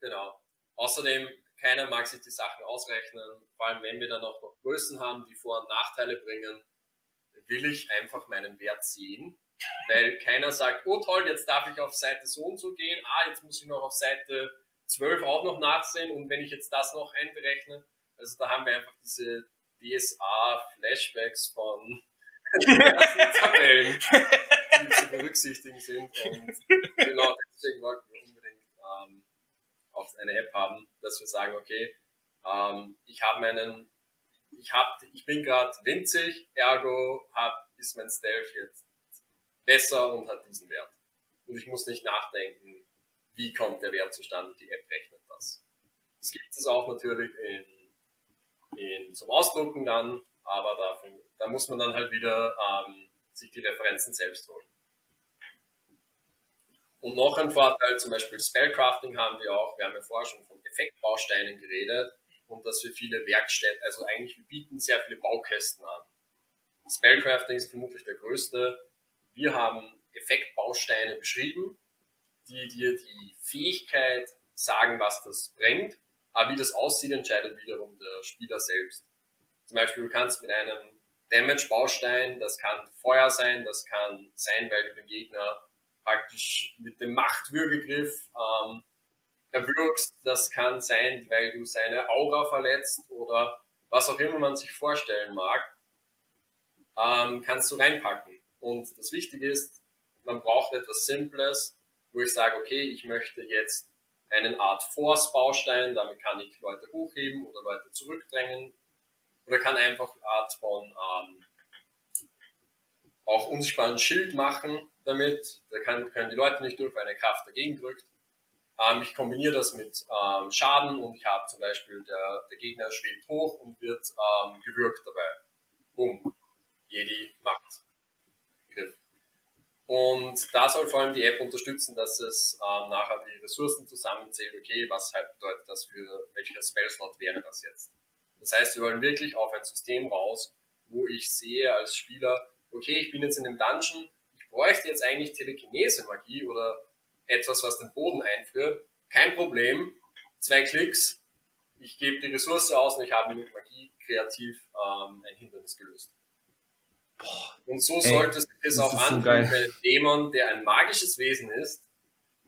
Genau. Außerdem keiner mag sich die Sachen ausrechnen. Vor allem, wenn wir dann auch noch Größen haben, die Vor- und Nachteile bringen, will ich einfach meinen Wert sehen. Weil keiner sagt, oh toll, jetzt darf ich auf Seite so und so gehen. Ah, jetzt muss ich noch auf Seite 12 auch noch nachsehen. Und wenn ich jetzt das noch einberechne, also da haben wir einfach diese DSA-Flashbacks von Tabellen, die zu berücksichtigen sind. Und genau deswegen wollten wir unbedingt ähm, auch eine App haben, dass wir sagen, okay, ähm, ich habe meinen, ich habe, ich bin gerade winzig, ergo hab, ist mein Stealth jetzt besser und hat diesen Wert. Und ich muss nicht nachdenken, wie kommt der Wert zustande, die App rechnet das. Es gibt es auch natürlich in, in, zum Ausdrucken dann, aber dafür, da muss man dann halt wieder ähm, sich die Referenzen selbst holen. Und noch ein Vorteil, zum Beispiel Spellcrafting haben wir auch. Wir haben ja vorher schon von Effektbausteinen geredet und dass wir viele Werkstätten, also eigentlich wir bieten sehr viele Baukästen an. Spellcrafting ist vermutlich der größte. Wir haben Effektbausteine beschrieben, die dir die Fähigkeit sagen, was das bringt. Aber wie das aussieht, entscheidet wiederum der Spieler selbst. Zum Beispiel, du kannst mit einem Damage-Baustein, das kann Feuer sein, das kann sein, weil du den Gegner praktisch mit dem Machtwürgegriff ähm, erwürgst. Das kann sein, weil du seine Aura verletzt oder was auch immer man sich vorstellen mag, ähm, kannst du reinpacken. Und das Wichtige ist, man braucht etwas Simples, wo ich sage, okay, ich möchte jetzt eine Art Force-Baustein, damit kann ich Leute hochheben oder Leute zurückdrängen oder kann einfach eine Art von ähm, auch unsichtbaren Schild machen, damit. Da kann, können die Leute nicht durch, weil eine Kraft dagegen drückt. Ähm, ich kombiniere das mit ähm, Schaden und ich habe zum Beispiel, der, der Gegner schwebt hoch und wird ähm, gewürgt dabei. Boom. Jedi macht. Und da soll vor allem die App unterstützen, dass es ähm, nachher die Ressourcen zusammenzählt. Okay, was halt bedeutet das für welcher Spellslot wäre das jetzt? Das heißt, wir wollen wirklich auf ein System raus, wo ich sehe als Spieler, okay, ich bin jetzt in einem Dungeon, bräuchte jetzt eigentlich Telekinese-Magie oder etwas, was den Boden einführt, kein Problem. Zwei Klicks, ich gebe die Ressource aus und ich habe mit Magie kreativ ähm, ein Hindernis gelöst. Boah, und so sollte es es auch anfühlen so bei einem Dämon, der ein magisches Wesen ist,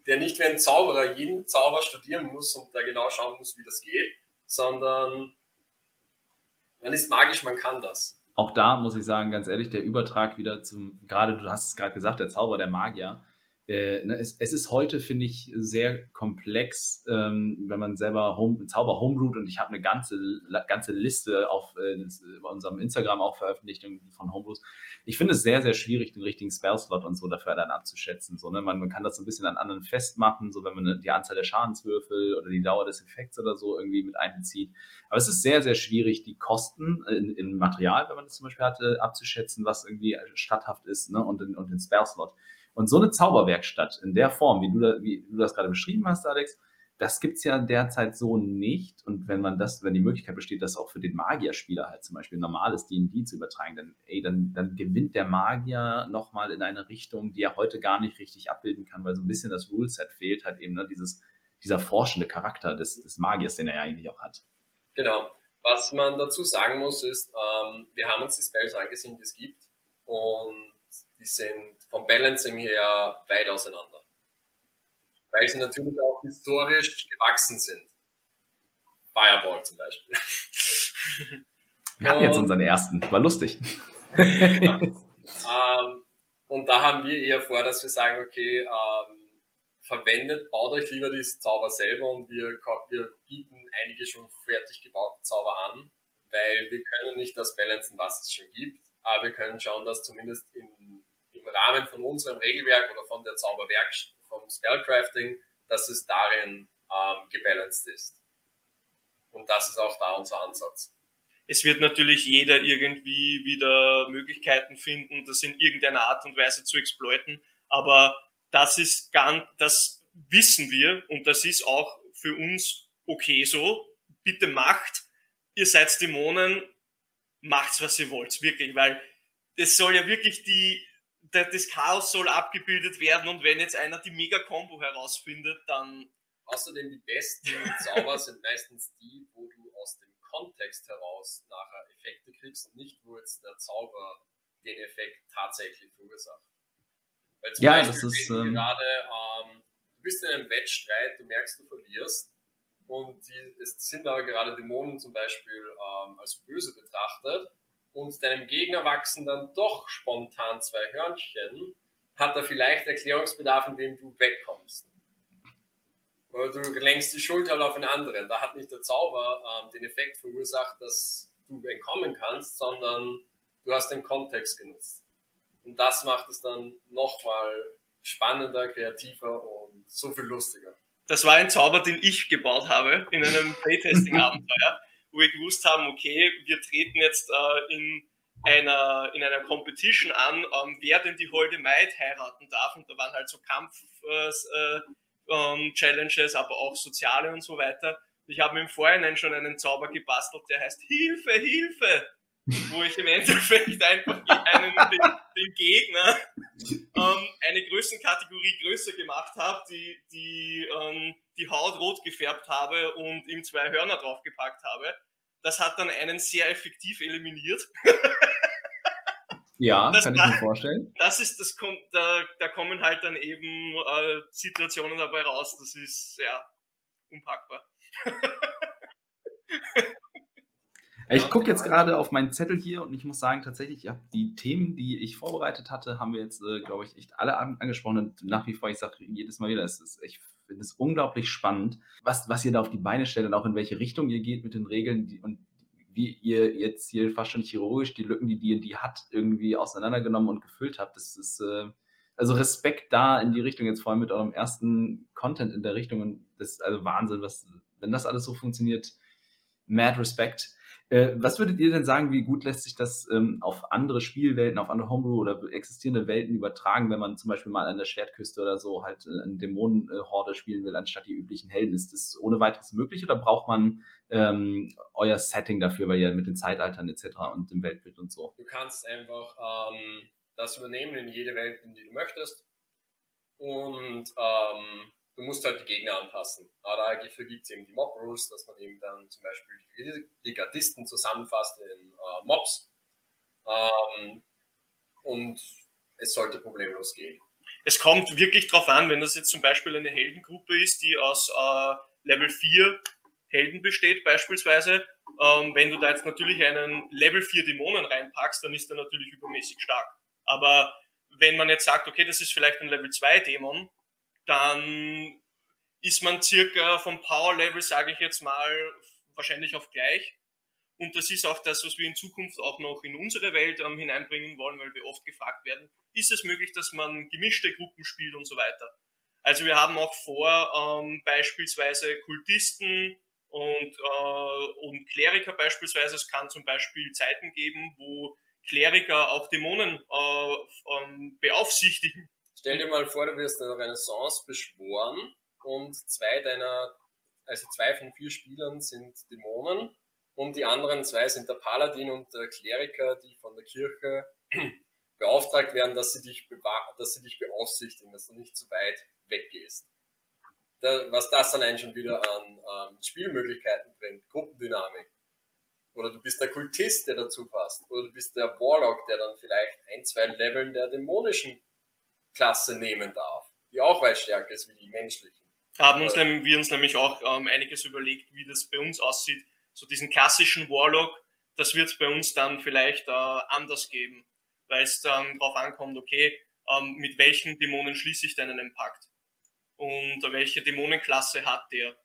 der nicht wie ein Zauberer jeden Zauber studieren muss und da genau schauen muss, wie das geht, sondern man ist magisch, man kann das. Auch da muss ich sagen, ganz ehrlich, der Übertrag wieder zum, gerade du hast es gerade gesagt, der Zauber der Magier, äh, ne, es, es, ist heute, finde ich, sehr komplex, ähm, wenn man selber Home, Zauber homebrewt und ich habe eine ganze, ganze Liste auf äh, unserem Instagram auch veröffentlicht von Homebrews. Ich finde es sehr, sehr schwierig, den richtigen Spellslot und so dafür dann abzuschätzen. So, ne? man, man kann das so ein bisschen an anderen festmachen, so wenn man die Anzahl der Schadenswürfel oder die Dauer des Effekts oder so irgendwie mit einbezieht. Aber es ist sehr, sehr schwierig, die Kosten in, in Material, wenn man das zum Beispiel hatte, abzuschätzen, was irgendwie statthaft ist ne? und, den, und den Spellslot. Und so eine Zauberwerkstatt in der Form, wie du, wie du das gerade beschrieben hast, Alex, das gibt es ja derzeit so nicht. Und wenn man das, wenn die Möglichkeit besteht, das auch für den Magierspieler halt zum Beispiel normales D&D zu übertragen, dann, ey, dann, dann gewinnt der Magier nochmal in eine Richtung, die er heute gar nicht richtig abbilden kann, weil so ein bisschen das Ruleset fehlt, halt eben ne, dieses, dieser forschende Charakter des, des Magiers, den er ja eigentlich auch hat. Genau. Was man dazu sagen muss, ist, ähm, wir haben uns die Spells angesehen, die es gibt, und die sind vom Balancing her weit auseinander weil sie natürlich auch historisch gewachsen sind. Fireball zum Beispiel. Wir hatten jetzt unseren ersten, war lustig. ähm, und da haben wir eher vor, dass wir sagen, okay, ähm, verwendet, baut euch lieber diese Zauber selber und wir, wir bieten einige schon fertig gebaute Zauber an, weil wir können nicht das balancen, was es schon gibt, aber wir können schauen, dass zumindest in, im Rahmen von unserem Regelwerk oder von der Zauberwerk, vom Spellcrafting, dass es darin ähm, gebalanced ist. Und das ist auch da unser Ansatz. Es wird natürlich jeder irgendwie wieder Möglichkeiten finden, das in irgendeiner Art und Weise zu exploiten, aber das ist ganz, das wissen wir und das ist auch für uns okay so. Bitte macht, ihr seid Dämonen, macht's, was ihr wollt, wirklich, weil es soll ja wirklich die, das Chaos soll abgebildet werden und wenn jetzt einer die Mega-Combo herausfindet, dann. Außerdem die besten Zauber sind meistens die, wo du aus dem Kontext heraus nachher Effekte kriegst und nicht, wo jetzt der Zauber den Effekt tatsächlich verursacht. Weil zum ja, Beispiel, das ist. Ähm, gerade, ähm, du bist in einem Wettstreit, du merkst, du verlierst und die, es sind aber gerade Dämonen zum Beispiel ähm, als böse betrachtet und deinem Gegner wachsen dann doch spontan zwei Hörnchen, hat er vielleicht Erklärungsbedarf, indem du wegkommst. Oder du lenkst die Schulter auf einen anderen. Da hat nicht der Zauber ähm, den Effekt verursacht, dass du entkommen kannst, sondern du hast den Kontext genutzt. Und das macht es dann nochmal spannender, kreativer und so viel lustiger. Das war ein Zauber, den ich gebaut habe in einem Playtesting-Abenteuer wo wir gewusst haben, okay, wir treten jetzt äh, in einer, in einer Competition an, ähm, wer denn die Holde Maid heiraten darf. Und da waren halt so Kampf-Challenges, äh, ähm, aber auch soziale und so weiter. Ich habe mir im Vorhinein schon einen Zauber gebastelt, der heißt Hilfe, Hilfe! Wo ich im Endeffekt einfach einen, den, den Gegner ähm, eine Größenkategorie größer gemacht habe, die, die, ähm, die Haut rot gefärbt habe und ihm zwei Hörner draufgepackt habe. Das hat dann einen sehr effektiv eliminiert. Ja, das kann ich mir vorstellen. Das ist, das kommt, da, da kommen halt dann eben äh, Situationen dabei raus. Das ist ja unpackbar. Ich gucke jetzt gerade auf meinen Zettel hier und ich muss sagen, tatsächlich, ja, die Themen, die ich vorbereitet hatte, haben wir jetzt, äh, glaube ich, echt alle an, angesprochen. Und nach wie vor, ich sage jedes Mal wieder, es ist, ich finde es unglaublich spannend, was, was ihr da auf die Beine stellt und auch in welche Richtung ihr geht mit den Regeln die, und wie ihr jetzt hier fast schon chirurgisch die Lücken, die D&D hat, irgendwie auseinandergenommen und gefüllt habt. Das ist, äh, also Respekt da in die Richtung, jetzt vor allem mit eurem ersten Content in der Richtung und das ist also Wahnsinn, was, wenn das alles so funktioniert, mad Respekt. Äh, was würdet ihr denn sagen, wie gut lässt sich das ähm, auf andere Spielwelten, auf andere Homebrew oder existierende Welten übertragen, wenn man zum Beispiel mal an der Schwertküste oder so halt äh, eine Dämonenhorde spielen will, anstatt die üblichen Helden? Ist das ohne weiteres möglich oder braucht man ähm, euer Setting dafür, weil ihr mit den Zeitaltern etc. und dem Weltbild und so? Du kannst einfach ähm, das übernehmen in jede Welt, in die du möchtest. Und ähm, du musst halt die Gegner anpassen. Aber dafür gibt es eben die Mob-Rules, dass man eben dann zum Beispiel die Gardisten zusammenfasst in äh, Mobs. Ähm, und es sollte problemlos gehen. Es kommt wirklich darauf an, wenn das jetzt zum Beispiel eine Heldengruppe ist, die aus äh, Level 4 Helden besteht, beispielsweise. Ähm, wenn du da jetzt natürlich einen Level 4 Dämonen reinpackst, dann ist er natürlich übermäßig stark. Aber wenn man jetzt sagt, okay, das ist vielleicht ein Level 2 Dämon, dann ist man circa vom Power Level, sage ich jetzt mal, wahrscheinlich auf gleich. Und das ist auch das, was wir in Zukunft auch noch in unsere Welt ähm, hineinbringen wollen, weil wir oft gefragt werden, ist es möglich, dass man gemischte Gruppen spielt und so weiter. Also wir haben auch vor, ähm, beispielsweise Kultisten und, äh, und Kleriker beispielsweise. Es kann zum Beispiel Zeiten geben, wo Kleriker auch Dämonen äh, ähm, beaufsichtigen Stell dir mal vor, du wirst in der Renaissance beschworen und zwei deiner also zwei von vier Spielern sind Dämonen und die anderen zwei sind der Paladin und der Kleriker, die von der Kirche beauftragt werden, dass sie dich, dass sie dich beaufsichtigen, dass du nicht zu weit weggehst. Da, was das eigentlich schon wieder an ähm, Spielmöglichkeiten bringt, Gruppendynamik. Oder du bist der Kultist, der dazu passt. Oder du bist der Warlock, der dann vielleicht ein, zwei Leveln der dämonischen Klasse nehmen darf, die auch weit stärker ist wie die menschlichen. Haben uns, wir uns nämlich auch ähm, einiges überlegt, wie das bei uns aussieht. So diesen klassischen Warlock, das wird es bei uns dann vielleicht äh, anders geben, weil es dann darauf ankommt, okay, ähm, mit welchen Dämonen schließe ich denn einen Pakt? Und welche Dämonenklasse hat der?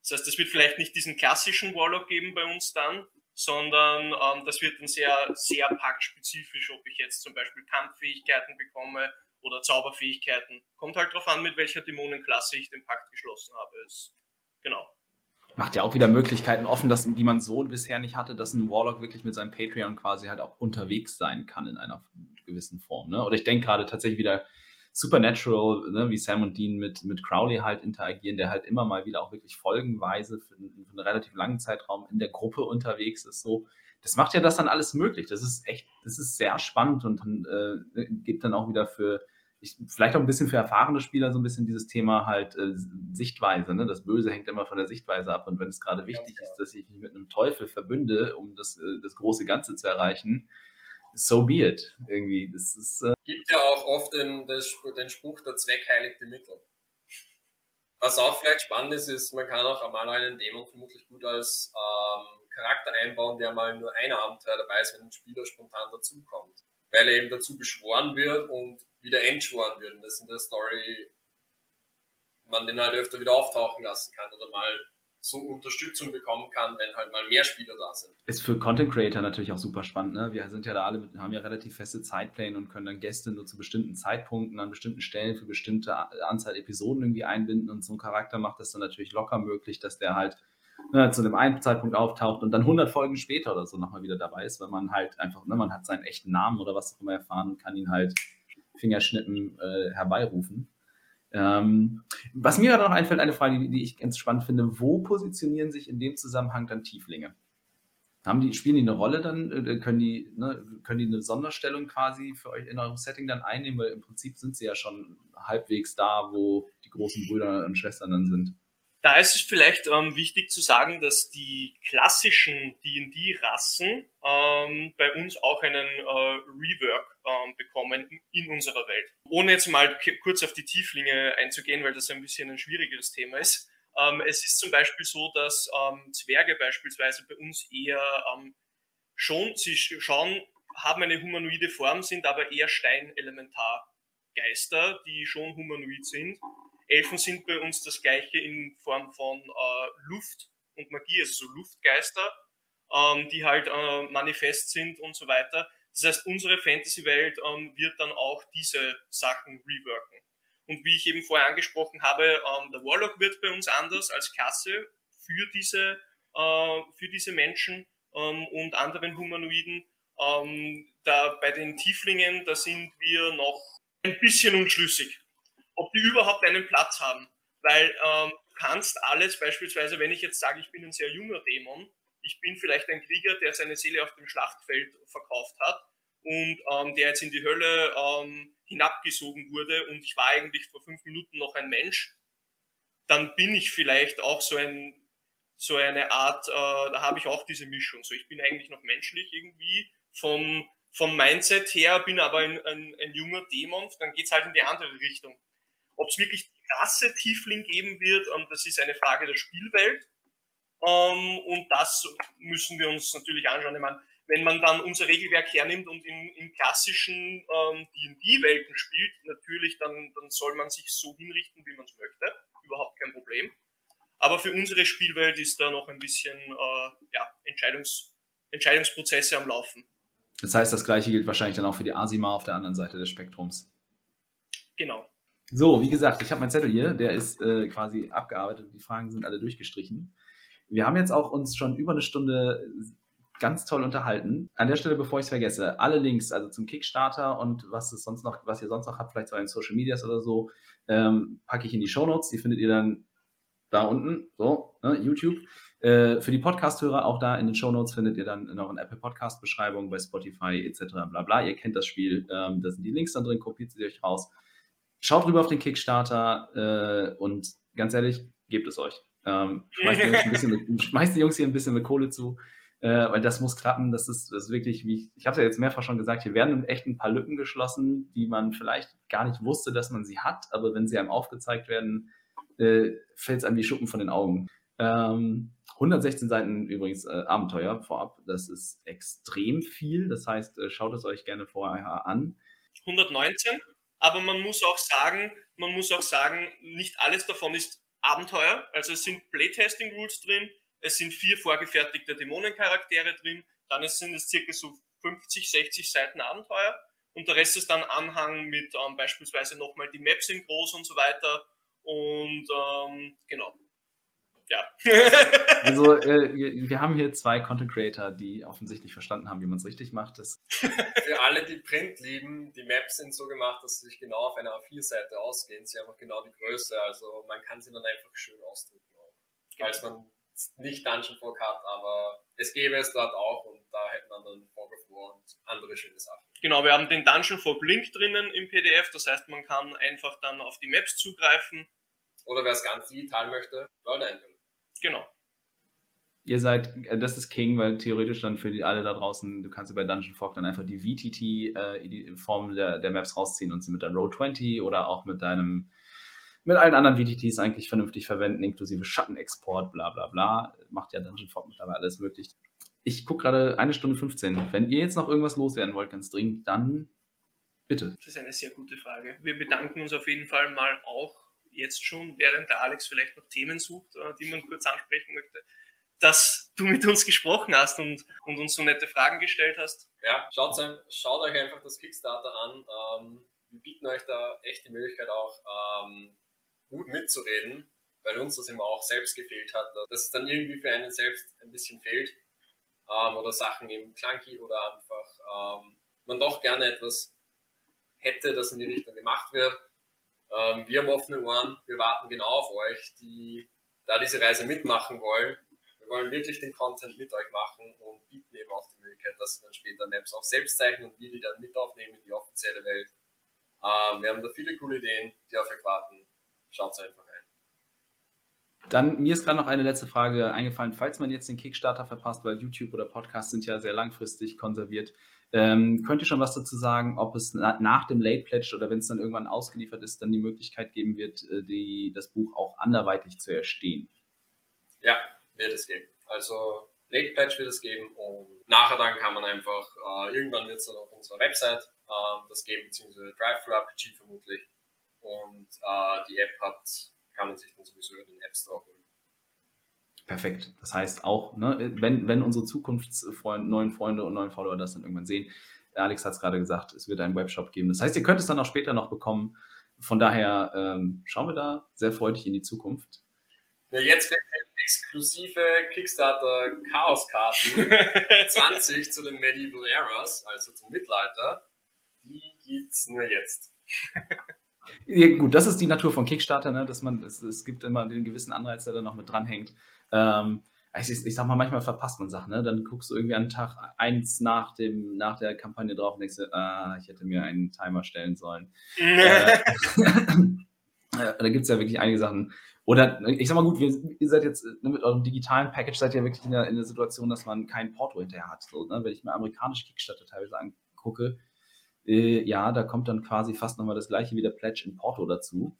Das heißt, es wird vielleicht nicht diesen klassischen Warlock geben bei uns dann, sondern ähm, das wird dann sehr, sehr paktspezifisch, ob ich jetzt zum Beispiel Kampffähigkeiten bekomme oder Zauberfähigkeiten. Kommt halt darauf an, mit welcher Dämonenklasse ich den Pakt geschlossen habe. Es, genau. Macht ja auch wieder Möglichkeiten offen, dass, die man so bisher nicht hatte, dass ein Warlock wirklich mit seinem Patreon quasi halt auch unterwegs sein kann in einer gewissen Form. Ne? Oder ich denke gerade tatsächlich wieder Supernatural, ne, wie Sam und Dean mit, mit Crowley halt interagieren, der halt immer mal wieder auch wirklich folgenweise für, für einen relativ langen Zeitraum in der Gruppe unterwegs ist. So, das macht ja das dann alles möglich. Das ist echt, das ist sehr spannend und äh, gibt dann auch wieder für, ich, vielleicht auch ein bisschen für erfahrene Spieler so ein bisschen dieses Thema halt äh, Sichtweise. Ne? Das Böse hängt immer von der Sichtweise ab. Und wenn es gerade wichtig ja, ist, dass ich mich mit einem Teufel verbünde, um das, äh, das große Ganze zu erreichen, so be it. Irgendwie. Das ist, äh gibt ja auch oft den, den Spruch, der Zweck heiligt die Mittel. Was auch vielleicht spannend ist, ist, man kann auch einmal einen Dämon vermutlich gut als ähm, Charakter einbauen, der mal nur ein Abenteuer dabei ist, wenn ein Spieler spontan dazukommt. Weil er eben dazu beschworen wird und wieder entschworen wird. Und das in der Story man den halt öfter wieder auftauchen lassen kann oder mal so Unterstützung bekommen kann, wenn halt mal mehr Spieler da sind. Ist für Content Creator natürlich auch super spannend. Ne? Wir sind ja da alle, haben ja relativ feste Zeitpläne und können dann Gäste nur zu bestimmten Zeitpunkten an bestimmten Stellen für bestimmte Anzahl Episoden irgendwie einbinden und so ein Charakter macht das dann natürlich locker möglich, dass der halt ne, zu dem einen Zeitpunkt auftaucht und dann 100 Folgen später oder so nochmal wieder dabei ist, weil man halt einfach, ne, man hat seinen echten Namen oder was auch immer erfahren und kann ihn halt Fingerschnippen äh, herbeirufen. Ähm, was mir gerade noch einfällt, eine Frage, die, die, ich ganz spannend finde, wo positionieren sich in dem Zusammenhang dann Tieflinge? Haben die, spielen die eine Rolle dann? Äh, können die, ne, können die eine Sonderstellung quasi für euch in eurem Setting dann einnehmen? Weil im Prinzip sind sie ja schon halbwegs da, wo die großen Brüder und Schwestern dann sind. Da ist es vielleicht ähm, wichtig zu sagen, dass die klassischen D&D-Rassen ähm, bei uns auch einen äh, Rework ähm, bekommen in unserer Welt. Ohne jetzt mal kurz auf die Tieflinge einzugehen, weil das ein bisschen ein schwierigeres Thema ist. Ähm, es ist zum Beispiel so, dass ähm, Zwerge beispielsweise bei uns eher ähm, schon, sie schauen, haben eine humanoide Form, sind aber eher Steinelementargeister, die schon humanoid sind Elfen sind bei uns das gleiche in Form von äh, Luft und Magie, also so Luftgeister, ähm, die halt äh, manifest sind und so weiter. Das heißt, unsere Fantasy-Welt ähm, wird dann auch diese Sachen reworken. Und wie ich eben vorher angesprochen habe, ähm, der Warlock wird bei uns anders als Klasse für diese, äh, für diese Menschen ähm, und anderen Humanoiden. Ähm, da bei den Tieflingen, da sind wir noch ein bisschen unschlüssig ob die überhaupt einen Platz haben. Weil ähm, du kannst alles, beispielsweise, wenn ich jetzt sage, ich bin ein sehr junger Dämon, ich bin vielleicht ein Krieger, der seine Seele auf dem Schlachtfeld verkauft hat und ähm, der jetzt in die Hölle ähm, hinabgesogen wurde und ich war eigentlich vor fünf Minuten noch ein Mensch, dann bin ich vielleicht auch so ein so eine Art, äh, da habe ich auch diese Mischung. So, ich bin eigentlich noch menschlich irgendwie vom, vom Mindset her, bin aber ein, ein, ein junger Dämon, dann geht es halt in die andere Richtung. Ob es wirklich die krasse Tiefling geben wird, ähm, das ist eine Frage der Spielwelt. Ähm, und das müssen wir uns natürlich anschauen. Ich meine, wenn man dann unser Regelwerk hernimmt und in, in klassischen ähm, D&D-Welten spielt, natürlich, dann, dann soll man sich so hinrichten, wie man es möchte. Überhaupt kein Problem. Aber für unsere Spielwelt ist da noch ein bisschen äh, ja, Entscheidungs, Entscheidungsprozesse am Laufen. Das heißt, das gleiche gilt wahrscheinlich dann auch für die Asima auf der anderen Seite des Spektrums. Genau. So, wie gesagt, ich habe meinen Zettel hier, der ist äh, quasi abgearbeitet, die Fragen sind alle durchgestrichen. Wir haben jetzt auch uns schon über eine Stunde ganz toll unterhalten. An der Stelle, bevor ich es vergesse, alle Links, also zum Kickstarter und was es sonst noch, was ihr sonst noch habt, vielleicht so in Social Medias oder so, ähm, packe ich in die Show Notes. Die findet ihr dann da unten, so, ne, YouTube. Äh, für die Podcast-Hörer auch da in den Show Notes findet ihr dann noch eine Apple Podcast-Beschreibung bei Spotify etc. bla. Ihr kennt das Spiel, ähm, da sind die Links dann drin, kopiert sie euch raus. Schaut rüber auf den Kickstarter äh, und ganz ehrlich, gebt es euch. Ähm, schmeißt, die Jungs ein bisschen mit, schmeißt die Jungs hier ein bisschen mit Kohle zu, äh, weil das muss klappen. Das ist, das ist wirklich, wie ich, ich habe es ja jetzt mehrfach schon gesagt, hier werden echt ein paar Lücken geschlossen, die man vielleicht gar nicht wusste, dass man sie hat, aber wenn sie einem aufgezeigt werden, äh, fällt es einem wie Schuppen von den Augen. Ähm, 116 Seiten übrigens äh, Abenteuer vorab. Das ist extrem viel. Das heißt, äh, schaut es euch gerne vorher an. 119, aber man muss auch sagen, man muss auch sagen, nicht alles davon ist Abenteuer. Also es sind Playtesting Rules drin, es sind vier vorgefertigte Dämonencharaktere drin, dann sind es circa so 50, 60 Seiten Abenteuer und der Rest ist dann Anhang mit ähm, beispielsweise nochmal die Maps in groß und so weiter und ähm, genau. Ja. also äh, wir, wir, haben hier zwei Content Creator, die offensichtlich verstanden haben, wie man es richtig macht. Das Für alle, die Print lieben, die Maps sind so gemacht, dass sie sich genau auf einer A4-Seite ausgehen. Sie haben auch genau die Größe, also man kann sie dann einfach schön ausdrücken. Falls man nicht Dungeon Fork hat, aber es gäbe es dort auch und da hätten wir dann Fog of War und andere schöne Sachen. Genau, wir haben den Dungeon Fork Link drinnen im PDF, das heißt, man kann einfach dann auf die Maps zugreifen. Oder wer es ganz digital möchte, Leute einbilden. Genau. Ihr seid, äh, das ist King, weil theoretisch dann für die alle da draußen, du kannst bei Dungeon Fork dann einfach die VTT äh, die Form der, der Maps rausziehen und sie mit der Row 20 oder auch mit deinem mit allen anderen VTTs eigentlich vernünftig verwenden, inklusive Schattenexport, bla bla bla. Macht ja Dungeon Fork mittlerweile alles möglich. Ich gucke gerade eine Stunde 15. Wenn ihr jetzt noch irgendwas loswerden wollt, ganz dringend, dann bitte. Das ist eine sehr gute Frage. Wir bedanken uns auf jeden Fall mal auch jetzt schon, während der Alex vielleicht noch Themen sucht, äh, die man kurz ansprechen möchte, dass du mit uns gesprochen hast und, und uns so nette Fragen gestellt hast. Ja, schaut, schaut euch einfach das Kickstarter an. Ähm, wir bieten euch da echt die Möglichkeit auch, ähm, gut mitzureden, weil uns das immer auch selbst gefehlt hat, dass es dann irgendwie für einen selbst ein bisschen fehlt ähm, oder Sachen eben clunky oder einfach ähm, man doch gerne etwas hätte, das in die Richtung gemacht wird. Ähm, wir haben offene Ohren, wir warten genau auf euch, die da diese Reise mitmachen wollen. Wir wollen wirklich den Content mit euch machen und bieten eben auch die Möglichkeit, dass wir dann später Maps auch selbst zeichnen und wir die dann mit aufnehmen in die offizielle Welt. Ähm, wir haben da viele coole Ideen, die auf euch warten. Schaut es einfach. Dann, mir ist gerade noch eine letzte Frage eingefallen. Falls man jetzt den Kickstarter verpasst, weil YouTube oder Podcast sind ja sehr langfristig konserviert, ähm, könnt ihr schon was dazu sagen, ob es na, nach dem Late Pledge oder wenn es dann irgendwann ausgeliefert ist, dann die Möglichkeit geben wird, äh, die, das Buch auch anderweitig zu erstehen? Ja, wird es geben. Also Late Pledge wird es geben und nachher dann kann man einfach, äh, irgendwann wird es dann auf unserer Website äh, das geben, beziehungsweise Drive-Thru-RPG vermutlich und äh, die App hat, kann man sich dann sowieso in den App Store holen. Perfekt. Das heißt auch, ne, wenn, wenn unsere Zukunftsfreunde, neuen Freunde und neuen Follower das dann irgendwann sehen, Alex hat es gerade gesagt, es wird einen Webshop geben. Das heißt, ihr könnt es dann auch später noch bekommen. Von daher ähm, schauen wir da sehr freudig in die Zukunft. Ja, jetzt werden exklusive Kickstarter Chaoskarten 20 zu den Medieval Eras, also zum Mittelalter. Die gibt es nur jetzt. Ja, gut, das ist die Natur von Kickstarter, ne? dass man, es, es gibt immer den gewissen Anreiz, der da noch mit dranhängt. Ähm, ich, ich, sag mal, manchmal verpasst man Sachen, ne? Dann guckst du irgendwie an Tag eins nach, dem, nach der Kampagne drauf und denkst dir, ah, ich hätte mir einen Timer stellen sollen. äh, da gibt es ja wirklich einige Sachen. Oder ich sag mal gut, wir, ihr seid jetzt ne, mit eurem digitalen Package seid ihr wirklich in der, in der Situation, dass man kein Porto hinterher hat. So, ne? Wenn ich mir amerikanische Kickstarter teilweise angucke, äh, ja, da kommt dann quasi fast nochmal das gleiche wie der Pledge in Porto dazu.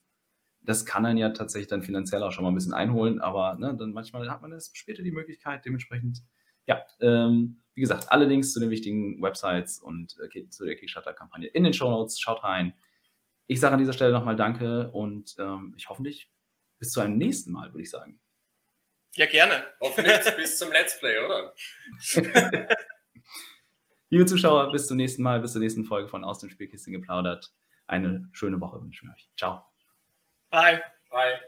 Das kann dann ja tatsächlich dann finanziell auch schon mal ein bisschen einholen, aber ne, dann manchmal hat man erst später die Möglichkeit, dementsprechend, ja, ähm, wie gesagt, alle Links zu den wichtigen Websites und äh, zu der Kickstarter-Kampagne in den Show Notes, schaut rein. Ich sage an dieser Stelle nochmal Danke und ähm, ich hoffentlich bis zu einem nächsten Mal, würde ich sagen. Ja, gerne. Hoffentlich bis zum Let's Play, oder? Liebe Zuschauer, bis zum nächsten Mal, bis zur nächsten Folge von Aus dem Spielkissen geplaudert. Eine schöne Woche wünschen wir euch. Ciao. Bye. Bye.